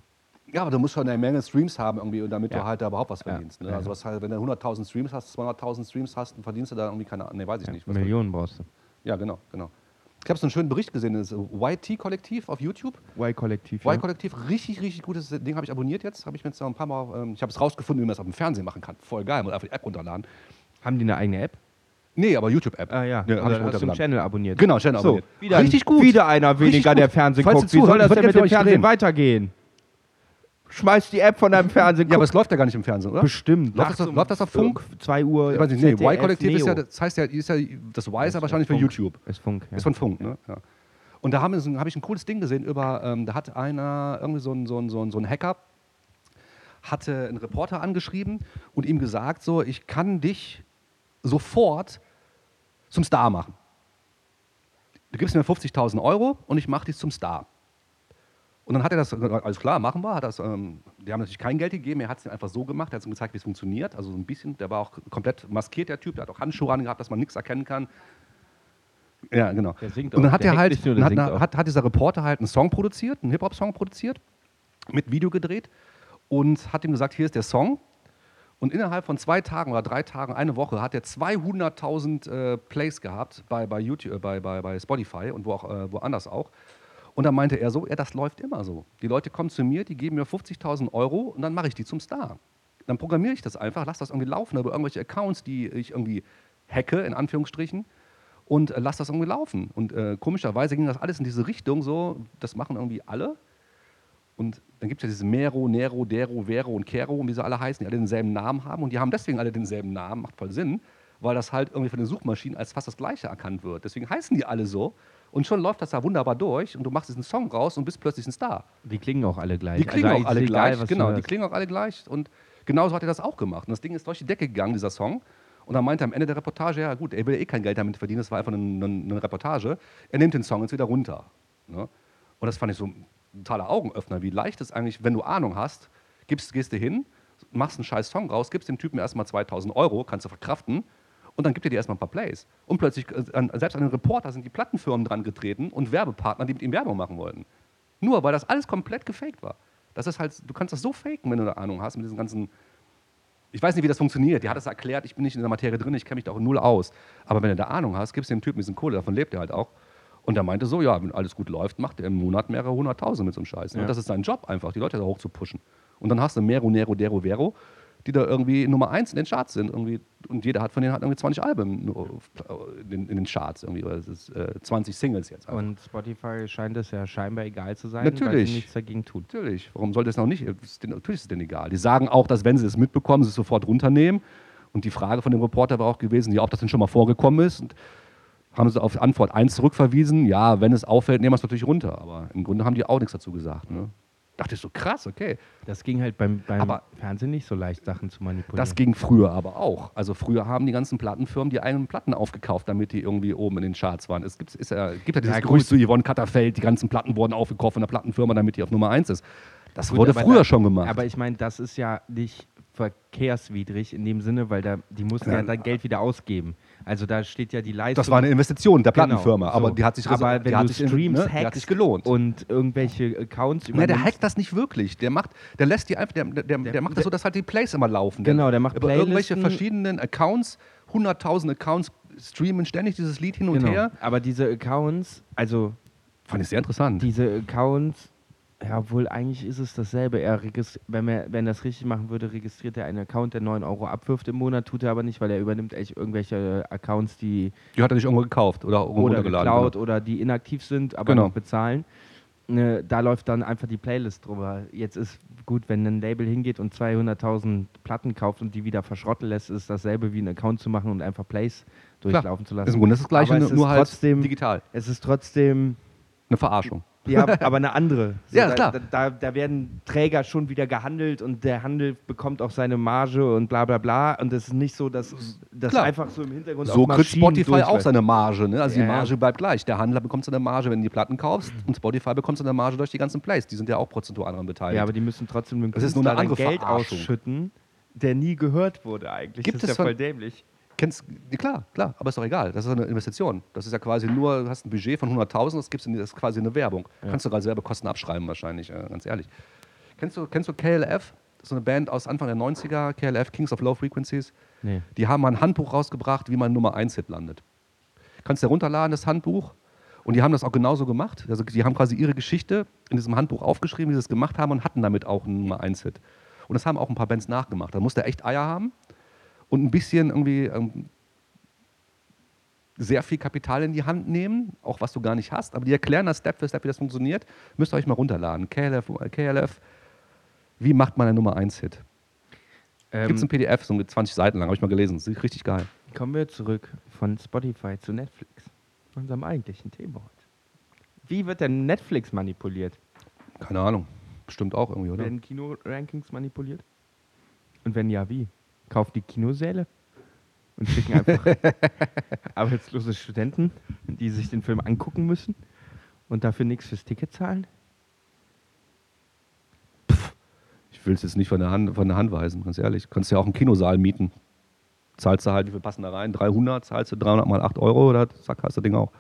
Ja, aber du musst schon eine Menge Streams haben, irgendwie, und damit Ja. du halt da überhaupt was Ja. verdienst. Ne? Ja, Also, ja. was halt, wenn du 100.000 Streams hast, 200.000 Streams hast, dann verdienst du da irgendwie keine Ahnung. Nee, weiß ich nicht. Was Millionen brauchst du. Ja, genau, genau. Ich habe so einen schönen Bericht gesehen, das YT-Kollektiv auf YouTube. Y-Kollektiv. Ja. Y-Kollektiv, richtig, richtig gutes Ding, habe ich abonniert jetzt. Habe ich mir jetzt noch ein paar Mal, ähm, ich habe es rausgefunden, wie man das auf dem Fernsehen machen kann. Voll geil, muss einfach die App runterladen. Haben die eine eigene App? Nee, aber YouTube-App. Ah ja, Ja, ich hast du einen. Channel abonniert. Genau, Channel So, abonniert. wieder Richtig gut. Wieder einer weniger, der. Fernsehen Falls guckt. Wie soll das denn mit dem Fernsehen drehen. weitergehen? Schmeiß die App von deinem Fernsehen. Ja, aber es läuft ja gar nicht im Fernsehen, oder? bestimmt. Läuft das, auf- läuft das auf um Funk? 2 Uhr. Ich weiß nicht, nee, Y-Kollektiv ist ja, das heißt ja, ist ja das Y ist ja wahrscheinlich für Funk. YouTube. Ist Funk, ja. Ist von Funk, ne? Ja. Und da habe hab ich ein cooles Ding gesehen über, ähm, da hat einer, irgendwie so ein, so, ein, so, ein, so ein Hacker, hatte einen Reporter angeschrieben und ihm gesagt, so, ich kann dich sofort zum Star machen. Du gibst mir 50.000 Euro und ich mache dich zum Star. Und dann hat er das, alles klar, machen wir. Hat das, ähm, die haben natürlich kein Geld gegeben, er hat es einfach so gemacht, er hat ihm gezeigt, wie es funktioniert. Also so ein bisschen, der war auch komplett maskiert, der Typ, der hat auch Handschuhe angehabt, dass man nichts erkennen kann. Ja, genau. Und dann auch. hat Der er halt, nur, hat, hat, hat dieser Reporter halt einen Song produziert, einen Hip-Hop-Song produziert, mit Video gedreht und hat ihm gesagt, hier ist der Song. Und innerhalb von zwei Tagen oder drei Tagen, eine Woche, hat er 200.000 äh, Plays gehabt bei, bei, YouTube, äh, bei, bei, bei Spotify und wo auch, äh, woanders auch. Und dann meinte er so, ja, das läuft immer so. Die Leute kommen zu mir, die geben mir 50.000 Euro und dann mache ich die zum Star. Dann programmiere ich das einfach, lasse das irgendwie laufen über irgendwelche Accounts, die ich irgendwie hacke, in Anführungsstrichen, und äh, lasse das irgendwie laufen. Und äh, komischerweise ging das alles in diese Richtung so, das machen irgendwie alle. Und dann gibt es ja diese Mero, Nero, Dero, Vero und Kero, und wie sie alle heißen, die alle denselben Namen haben. Und die haben deswegen alle denselben Namen, macht voll Sinn, weil das halt irgendwie von den Suchmaschinen als fast das Gleiche erkannt wird. Deswegen heißen die alle so. Und schon läuft das da wunderbar durch und du machst diesen Song raus und bist plötzlich ein Star. Die klingen auch alle gleich. Die klingen Also auch alle egal, gleich. Genau, die klingen auch alle gleich. Und genauso hat er das auch gemacht. Und das Ding ist durch die Decke gegangen, dieser Song. Und dann meinte er am Ende der Reportage, ja gut, er will eh kein Geld damit verdienen, das war einfach eine, eine, eine Reportage. Er nimmt den Song jetzt wieder runter. Ne? Und das fand ich so totaler Augenöffner, wie leicht es eigentlich, wenn du Ahnung hast, gibst, gehst du hin, machst einen scheiß Song raus, gibst dem Typen erstmal 2000 Euro, kannst du verkraften und dann gibt er dir erstmal ein paar Plays. Und plötzlich, äh, selbst an den Reporter sind die Plattenfirmen dran getreten und Werbepartner, die mit ihm Werbung machen wollten. Nur weil das alles komplett gefaked war. Das ist halt, du kannst das so faken, wenn du eine Ahnung hast mit diesen ganzen. Ich weiß nicht, wie das funktioniert. Die hat das erklärt, ich bin nicht in der Materie drin, ich kenne mich da auch null aus. Aber wenn du da Ahnung hast, gibst du dem Typen bisschen Kohle, davon lebt er halt auch. Und er meinte so, ja, wenn alles gut läuft, macht er im Monat mehrere hunderttausend mit so einem Scheiß. ne? Ja. Und das ist sein Job einfach, die Leute da hoch zu pushen. Und dann hast du Mero, Nero, Dero, Vero, die da irgendwie Nummer eins in den Charts sind. Irgendwie. Und jeder hat von denen hat irgendwie 20 Alben auf- in, den- Charts. Irgendwie. Oder es ist äh, 20 Singles jetzt. einfach. Und Spotify scheint es ja scheinbar egal zu sein, weil Natürlich. sie nichts dagegen tun. Natürlich. Warum sollte es noch nicht? Natürlich ist es denen egal. Die sagen auch, dass wenn sie es mitbekommen, sie es sofort runternehmen. Und die Frage von dem Reporter war auch gewesen, ja, ob das denn schon mal vorgekommen ist. Und haben sie auf Antwort 1 zurückverwiesen. Ja, wenn es auffällt, nehmen wir es natürlich runter. Aber im Grunde haben die auch nichts dazu gesagt. Ne? Dachte ich so, krass, okay. Das ging halt beim, beim Aber- Fernsehen nicht so leicht, Sachen zu manipulieren. Das ging früher aber auch. Also früher haben die ganzen Plattenfirmen die eigenen Platten aufgekauft, damit die irgendwie oben in den Charts waren. Es gibt, ist ja, gibt ja dieses Ja, Gerücht zu Yvonne Katterfeld, die ganzen Platten wurden aufgekauft von der Plattenfirma, damit die auf Nummer 1 ist. Das Gut, wurde früher da- schon gemacht. Aber ich meine, das ist ja nicht verkehrswidrig in dem Sinne, weil da, die mussten ja Nein. dann Geld wieder ausgeben. Also da steht ja die Leistung. Das war eine Investition der Genau, Plattenfirma, aber so. die hat sich, aber wenn hat du sich, Streams ne, hat sich gelohnt. und irgendwelche Accounts Ne, der übernimmst, hackt das nicht wirklich. Der macht, der lässt die einfach, der, der, der, der macht das so, dass halt die Plays immer laufen. Genau, der macht über irgendwelche verschiedenen Accounts, 100.000 Accounts streamen ständig dieses Lied hin und genau. her. Aber diese Accounts, also Fand ich sehr interessant. diese Accounts, ja, obwohl eigentlich ist es dasselbe. Er wenn, er, wenn er das richtig machen würde, registriert er einen Account, der 9 Euro abwirft im Monat, tut er aber nicht, weil er übernimmt echt irgendwelche Accounts, die die hat er nicht irgendwo gekauft oder irgendwo oder runtergeladen. geklaut oder die inaktiv sind, aber Genau. noch bezahlen. Ne, da läuft dann einfach die Playlist drüber. Jetzt ist gut, wenn ein Label hingeht und 200.000 Platten kauft und die wieder verschrotten lässt, ist dasselbe wie einen Account zu machen und einfach Plays durchlaufen zu Das lassen. ist im Grunde das Gleiche, Aber es nur ist halt trotzdem- digital. Es ist trotzdem Eine Verarschung. ja, aber eine andere. Ja, da, klar. Da, da, werden Träger schon wieder gehandelt und der Handel bekommt auch seine Marge und bla bla bla. Und es ist nicht so, dass das einfach so im Hintergrund So kriegt Spotify auch seine Marge. Ne? Also Ja, die ja. Marge bleibt gleich. Der Handler bekommt seine Marge, wenn du die Platten kaufst. Und Spotify bekommt seine Marge durch die ganzen Plays. Die sind ja auch prozentual daran beteiligt. Ja, aber die müssen trotzdem dem dann andere Geld Verarschung. ausschütten, der nie gehört wurde eigentlich. Gibt das es ist ja von- voll dämlich. Kennst, ja, klar, klar, aber ist doch egal. Das ist eine Investition. Das ist ja quasi nur, du hast ein Budget von 100.000, das in, das ist quasi eine Werbung. Kannst du gerade Werbekosten abschreiben wahrscheinlich, äh, ganz ehrlich. Kennst du, kennst du KLF? Das ist so eine Band aus Anfang der 90er, KLF, Kings of Low Frequencies. Nee. Die haben mal ein Handbuch rausgebracht, wie man Nummer 1 Hit landet. Kannst du runterladen, das Handbuch. Und die haben das auch genauso gemacht. Also die haben quasi ihre Geschichte in diesem Handbuch aufgeschrieben, wie sie es gemacht haben und hatten damit auch einen Nummer 1 Hit. Und das haben auch ein paar Bands nachgemacht. Da musste er echt Eier haben und ein bisschen irgendwie ähm, sehr viel Kapital in die Hand nehmen, auch was du gar nicht hast, aber die erklären das Step für Step, wie das funktioniert. Müsst ihr euch mal runterladen. KLF, KLF wie macht man einen Nummer 1-Hit? Ähm, Gibt es ein PDF, so mit 20 Seiten lang, habe ich mal gelesen. Das ist richtig geil. kommen wir zurück von Spotify zu Netflix. Unserem eigentlichen Thema heute. Wie wird denn Netflix manipuliert? Keine Ahnung. Bestimmt auch irgendwie, oder? Werden Kino-Rankings manipuliert? Und wenn ja, wie? Kaufen die Kinosäle und schicken einfach arbeitslose Studenten, die sich den Film angucken müssen und dafür nichts fürs Ticket zahlen? Ich will es jetzt nicht von der, Hand, von der Hand weisen, ganz ehrlich. Du kannst ja auch einen Kinosaal mieten. Zahlst du halt, wie viel passen da rein? 300, zahlst du 300 mal 8 Euro oder zack, hast du das Ding auch.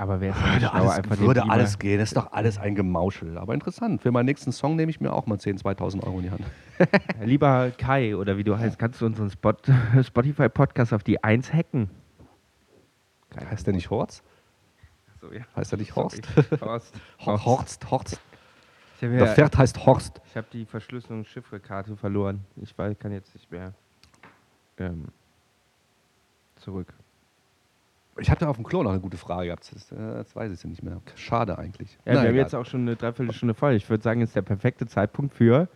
Aber wer ist denn schlauer, alles, einfach würde alles gehen, das ist doch alles ein Gemauschel. Aber interessant, für meinen nächsten Song nehme ich mir auch mal 10.000, 2.000 Euro in die Hand. Lieber Kai, oder wie du heißt, kannst du unseren Spot Spotify-Podcast auf die 1 hacken? Keine Heißt der nicht Horst? So, ja. Heißt der nicht Sorry. Horst? Horst. Horst, Horst. Horst. Habe ja, Pferd heißt Horst. ich hab die Verschlüsselungs-Chiffre-Karte verloren. Ich weiß, kann jetzt nicht mehr ähm, zurück. Ich hatte auf dem Klo noch eine gute Frage gehabt. Das, äh, das weiß ich ja nicht mehr. Schade eigentlich. Ja, Na, wir haben egal. jetzt auch schon eine Dreiviertelstunde voll. Ich würde sagen, es ist der perfekte Zeitpunkt für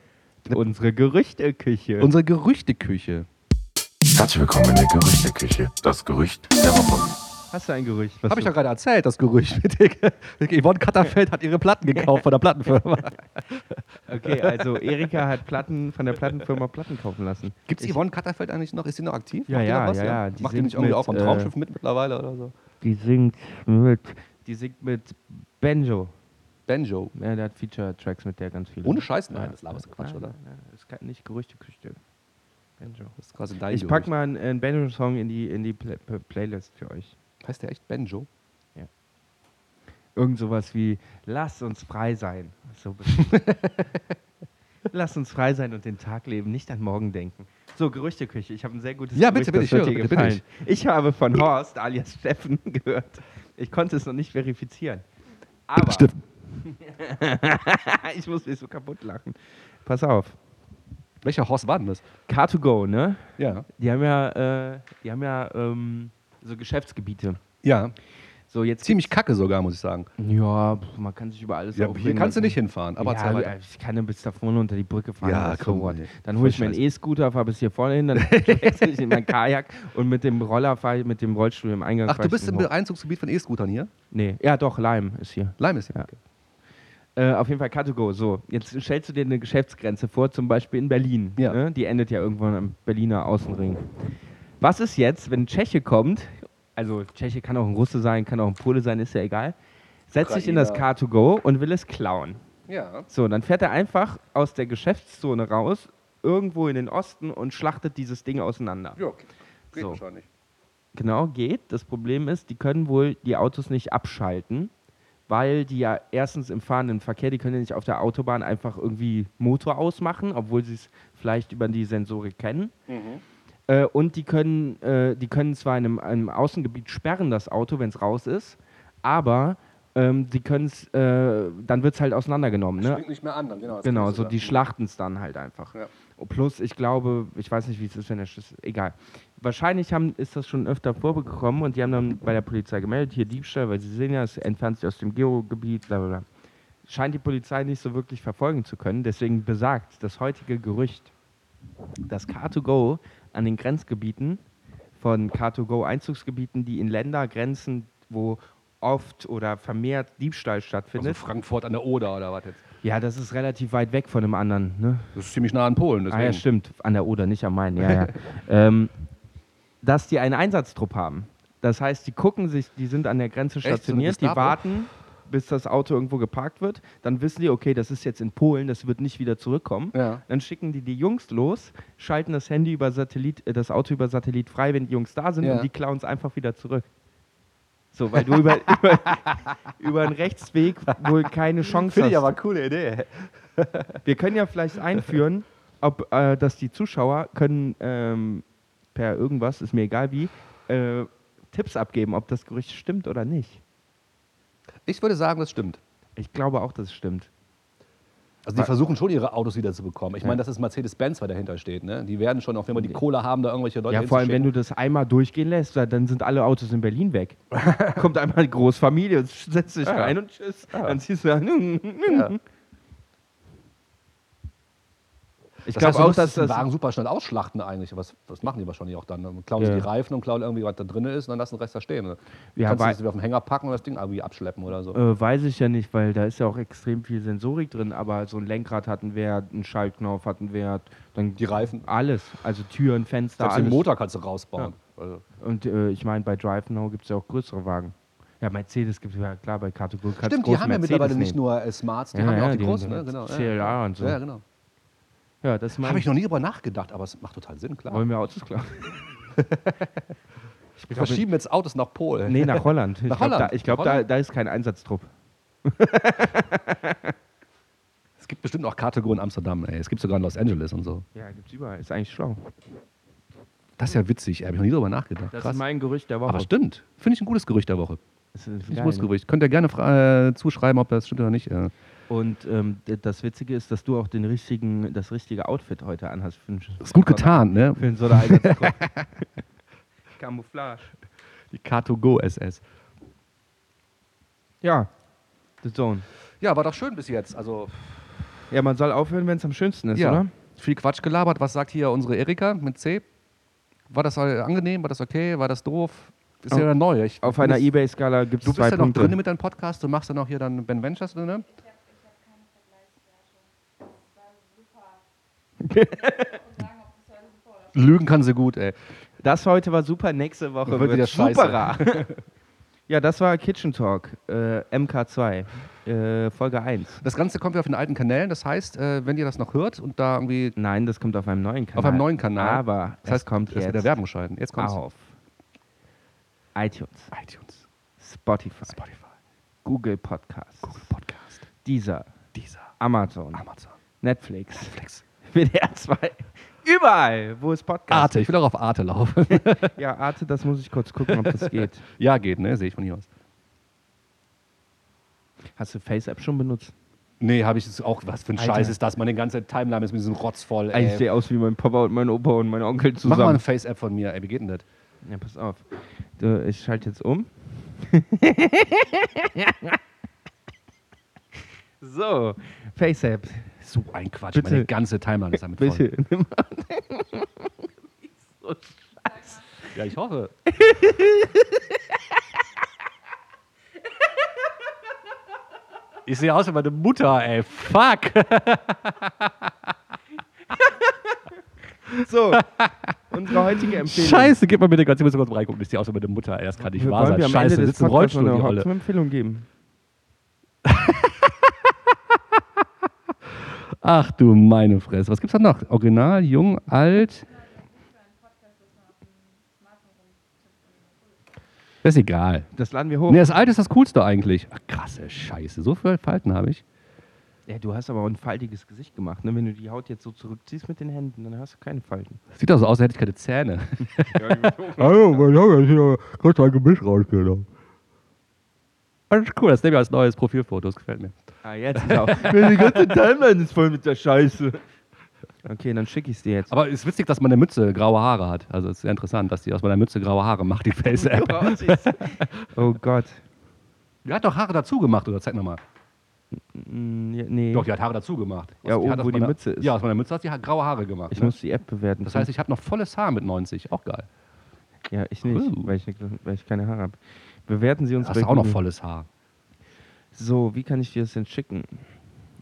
unsere Gerüchteküche. Unsere Gerüchteküche. Herzlich willkommen in der Gerüchteküche. Das Gerücht der Woche. Hast du ein Gerücht? Habe ich ja gerade erzählt, das Gerücht. Mit Yvonne Katterfeld hat ihre Platten gekauft von der Plattenfirma. Okay, also Erika hat Platten von der Plattenfirma Platten kaufen lassen. Gibt es Yvonne Katterfeld eigentlich noch? Ist sie noch aktiv? Ja, ja, ja, ja. Die Macht die nicht irgendwie auch am äh, Traumschiff mit mittlerweile oder so? Die singt mit. Die singt mit Benjo. Banjo. Ja, der hat Feature-Tracks mit der ganz viele. Ohne Scheiß? Nein, das laberst Quatsch, oder? Nein, das ist kein- nicht Gerüchteküche. Benjo. Das ist quasi dein Ich pack Gerücht. mal einen, Benjo-Song in die, in die Pla Pla- Playlist für euch. Heißt der echt Banjo? Irgend sowas wie Lass uns frei sein. So Lass uns frei sein und den Tag leben, nicht an morgen denken. So, Gerüchteküche. Ich habe ein sehr gutes Ja, bitte, Gerücht, bitte, das ich höre, bitte, bitte, gefallen. Ich habe von Horst alias Steffen gehört. Ich konnte es noch nicht verifizieren. Aber Steffen. ich muss mich so kaputt lachen. Pass auf. Welcher Horst war denn das? Car2Go, ne? Ja. Die haben ja, äh, die haben ja ähm, so Geschäftsgebiete. Ja. So, jetzt Ziemlich kacke sogar, muss ich sagen. Ja, pf, man kann sich über alles Ja, aufregen. hier kannst du nicht hinfahren. Aber erzähl ja, weiter. ich kann ja bis da vorne unter die Brücke fahren. Ja, so komm, what. Dann hole ich meinen scheiße. E-Scooter, fahre bis hier vorne hin, dann wechsle ich in meinen Kajak und mit dem Roller fahre ich mit dem Rollstuhl im Eingang. Ach, fahr du ich bist im hoch. Einzugsgebiet von E-Scootern hier? Nee, ja doch, Leim ist hier. Leim ist hier. Ja. Äh, auf jeden Fall Car2Go. So, jetzt stellst du dir eine Geschäftsgrenze vor, zum Beispiel in Berlin. Ja. Ne? Die endet ja irgendwann am Berliner Außenring. Was ist jetzt, wenn ein Tscheche kommt, also Tscheche kann auch ein Russe sein, kann auch ein Pole sein, ist ja egal, setzt sich in das Ukrainer. Car2Go und will es klauen. Ja. So, dann fährt er einfach aus der Geschäftszone raus, irgendwo in den Osten und schlachtet dieses Ding auseinander. Ja, geht So. wahrscheinlich. Genau, geht. Das Problem ist, die können wohl die Autos nicht abschalten, weil die ja erstens im fahrenden Verkehr, die können ja nicht auf der Autobahn einfach irgendwie Motor ausmachen, obwohl sie es vielleicht über die Sensorik kennen. Äh, und die können, äh, die können zwar in einem, einem Außengebiet sperren, das Auto, wenn es raus ist, aber ähm, die können es, äh, dann wird es halt auseinandergenommen. Ne? Springt nicht mehr an, dann, genau. das Genau, so die schlachten es dann halt einfach. Ja. Und Plus, ich glaube, ich weiß nicht, wie es ist, wenn der Schlüssel. Egal. Wahrscheinlich haben, ist das schon öfter vorgekommen und die haben dann bei der Polizei gemeldet, hier Diebstahl, weil sie sehen ja, es entfernt sich aus dem Geogebiet, bla bla bla. Scheint die Polizei nicht so wirklich verfolgen zu können. Deswegen besagt das heutige Gerücht, dass Car2Go an den Grenzgebieten von Car2Go-Einzugsgebieten, die in Länder grenzen, wo oft oder vermehrt Diebstahl Also stattfindet. Frankfurt an der Oder oder was jetzt? Ja, das ist relativ weit weg von dem anderen. Ne? Das ist ziemlich nah an Polen. Deswegen. Ah ja, stimmt. An der Oder, nicht am Main. Ja, ja. ähm, dass die einen Einsatztrupp haben. Das heißt, die gucken sich, die sind an der Grenze Echt? So stationiert, die warten, bis das Auto irgendwo geparkt wird. Dann wissen die, okay, das ist jetzt in Polen, das wird nicht wieder zurückkommen. Ja. Dann schicken die die Jungs los, schalten das Handy über Satellit, äh, das Auto über Satellit frei, wenn die Jungs da sind Ja. und die klauen es einfach wieder zurück. So, weil du über, über, über einen Rechtsweg wohl keine Chance Finde hast. ich aber eine coole Idee. Wir können ja vielleicht einführen, ob äh, dass die Zuschauer können ähm, per irgendwas, ist mir egal wie, äh, Tipps abgeben, ob das Gerücht stimmt oder nicht. Ich würde sagen, das stimmt. Ich glaube auch, dass es stimmt. Also die versuchen schon ihre Autos wieder zu bekommen. Ich meine, das ist Mercedes-Benz, wer dahinter steht. Ne? Die werden schon, auch wenn wir die Kohle haben, da irgendwelche Leute Ja, vor allem, wenn du das einmal durchgehen lässt, dann sind alle Autos in Berlin weg. Kommt einmal eine Großfamilie setzt sich rein und tschüss. Dann ziehst du an. Ich glaube auch, dass das. Wagen super schnell ausschlachten eigentlich. Was, was machen die wahrscheinlich auch dann? Dann klauen sie Ja. die Reifen und klauen irgendwie, was da drin ist und dann lassen den Rest da stehen. Ne? Ja, Kannst du das auf den Hänger packen und das Ding irgendwie abschleppen oder so. Äh, weiß ich ja nicht, weil da ist ja auch extrem viel Sensorik drin, aber so ein Lenkrad hat einen Wert, ein Schaltknopf hat einen Wert, dann Die Reifen. alles, also Türen, Fenster, Selbst den alles. Motor kannst du rausbauen. Also, Und äh, ich meine, bei Drive Now gibt es ja auch größere Wagen. Ja, Mercedes gibt es ja klar bei Kategorie. kannst Stimmt, die haben ja mittlerweile nicht nehmen. nur äh, Smarts, die Ja, haben ja ja, auch die die großen. Ne? Genau. CLA ja. und so. Ja, genau. Ja, das Habe ich noch nie drüber nachgedacht, aber es macht total Sinn, klar. Wollen wir Autos klauen? Wir verschieben jetzt Autos nach Polen. Nee, nach Holland. Ich glaube, da, ich glaub, da, da ist kein Einsatztrupp. Es gibt bestimmt auch Kategorien in Amsterdam, ey. Es gibt sogar in Los Angeles und so. Ja, gibt's überall. Ist eigentlich schlau. Das ist ja witzig. Habe ich noch nie drüber nachgedacht. Das Krass. ist mein Gerücht der Woche. aber stimmt. Finde ich ein gutes Gerücht der Woche. Das ist ein gutes ne? Gerücht. Könnt ihr gerne äh, zuschreiben, ob das stimmt oder nicht. Äh. Und ähm, das Witzige ist, dass du auch den richtigen, das richtige Outfit heute anhast. Für einen- Ist gut getan, ne? Für einen so. Camouflage. Die Car2Go SS. Ja, The Zone. Ja, war doch schön bis jetzt. Also, Ja, man soll aufhören, wenn es am schönsten ist, ja. oder? Viel Quatsch gelabert. Was sagt hier unsere Erika mit C? War das äh, angenehm? War das okay? War das doof? Ist Auf- ja neu. Ich, Auf du einer bist- Ebay-Skala gibt Du es bist zwei ja noch Punkte. drin mit deinem Podcast. Du machst dann auch hier dann Ben Ventures drin, ne? Lügen kann sie gut, ey. Das heute war super, nächste Woche Wird wieder superer. ja, das war Kitchen Talk, äh, MK2, äh, Folge 1. Das Ganze kommt ja auf den alten Kanälen. Das heißt, äh, wenn ihr das noch hört und da irgendwie Nein, das kommt auf einem neuen Kanal. auf einem neuen Kanal, Aber das heißt, kommt jetzt der Werbung schalten. Jetzt kommt's. auf iTunes, iTunes, Spotify, Spotify, Google Podcasts, Google Podcast, Deezer, Deezer, Amazon, Amazon, Netflix, Netflix, WDR 2, überall, wo es Podcasts Arte. Ich will auch auf Arte laufen. Ja, Arte, das muss ich kurz gucken, ob das geht. ja, geht, ne? Sehe ich von hier aus. Hast du Face-App schon benutzt? Nee, habe ich es auch. Was für ein Alter. Scheiß ist das? Meine ganze Timeline ist mit diesem Rotz voll. Ey, Ich sehe aus wie mein Papa und mein Opa und mein Onkel Mach zusammen. mal eine Face-App von mir. Ey, wie geht denn das? Ja, pass auf. Du, ich schalte jetzt um. so, FaceApp. So ein Quatsch. Bitte. Meine ganze Timeline ist damit voll. Bitte. nimm mal. so scheiße. Ja, ich hoffe. Ich sehe aus wie meine Mutter, ey. Fuck. So, unsere heutige Empfehlung. Scheiße, gib mal bitte ganz kurz reingucken. Ich sehe aus wie meine Mutter. Ey, das kann nicht Wir wahr sein. Scheiße, sitzt im Rollstuhl, die eine Olle. Hauptempfehlung geben. Ach du meine Fresse. Was gibt's da noch? Original, jung, alt. Das ist egal. Das laden wir hoch. Nee, das alte ist das coolste eigentlich. Ach, krasse Scheiße. So viele Falten habe ich. Ja, du hast aber auch ein faltiges Gesicht gemacht. Ne? Wenn du die Haut jetzt so zurückziehst mit den Händen, dann hast du keine Falten. Sieht doch so aus, als hätte ich keine Zähne. Hallo, mein Name ist hier kurz ein Gemisch rausgenommen. Das ist cool, das nehme ich als neues Profilfoto. Das gefällt mir. Ah, jetzt ist auch. die ganze Timeline ist voll mit der Scheiße. Okay, dann schicke ich es dir jetzt. Aber es ist witzig, dass meine Mütze graue Haare hat. Also es ist sehr interessant, dass die aus meiner Mütze graue Haare macht, die Face-App. oh Gott. Die hat doch Haare dazu gemacht, oder? Zeig nochmal. Mm, nee. Doch, die hat Haare dazu gemacht. Ja, die oben, aus wo die meiner- Mütze ist. Ja, aus meiner Mütze hat sie graue Haare gemacht. ich ne? muss die App bewerten. Das heißt, ich habe noch volles Haar mit 90. Auch geil. ja, ich nicht, Uh. weil, ich, weil ich keine Haare habe. Bewerten Sie uns Hast bei auch noch Google. volles Haar. So, wie kann ich dir das denn schicken?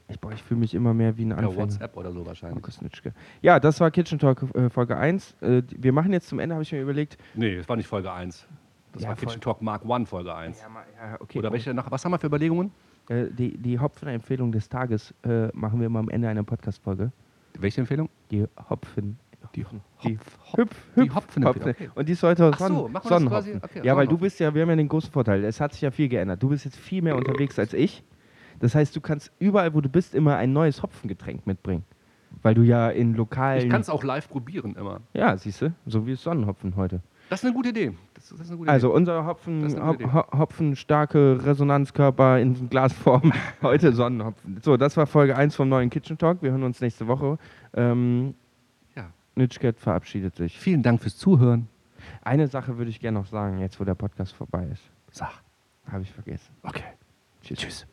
Ich, boah, ich fühle mich immer mehr wie ein Ja, Anfänger. WhatsApp oder so wahrscheinlich. Markus Nitschke. Ja, das war Kitchen Talk äh, Folge 1. Äh, wir machen jetzt zum Ende, habe ich mir überlegt. Nee, das war nicht Folge 1. Das Ja, war Kitchen Talk Mark 1 Folge 1. mal, ja, okay. Oder welche noch? Was haben wir für Überlegungen? Äh, die die Hopfen-Empfehlung des Tages äh, machen wir immer am Ende einer Podcast-Folge. Welche Empfehlung? Die Hopfen. Die Die Hopf, Hüpf, die Hüpf, Hopfen. Hopfen. Okay. Und die ist heute Ach so, Sonnen, machen Sonnenhopfen. quasi? Okay, ja, weil du bist ja, wir haben ja den großen Vorteil. Es hat sich ja viel geändert. Du bist jetzt viel mehr unterwegs als ich. Das heißt, du kannst überall, wo du bist, immer ein neues Hopfengetränk mitbringen. Weil du ja in lokalen. Ich kann es auch live probieren immer. Ja, siehst du, so wie es Sonnenhopfen heute. Das ist eine gute Idee. Das das eine gute Also Idee. unser Hopfen, Hop, gute Ho- hopfenstarke Resonanzkörper in Glasform. Heute Sonnenhopfen. So, das war Folge 1 vom neuen Kitchen Talk. Wir hören uns nächste Woche. Ähm, Ja. Nitschket verabschiedet sich. Vielen Dank fürs Zuhören. Eine Sache würde ich gerne noch sagen, jetzt wo der Podcast vorbei ist. Sag. Habe ich vergessen. Okay. Tschüss. Tschüss.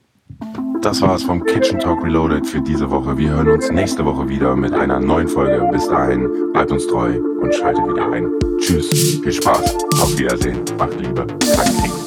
Das war's vom Kitchen Talk Reloaded für diese Woche. Wir hören uns nächste Woche wieder mit einer neuen Folge. Bis dahin, bleibt uns treu und schaltet wieder ein. Tschüss, viel Spaß, auf Wiedersehen, macht Liebe, sagt Krieg.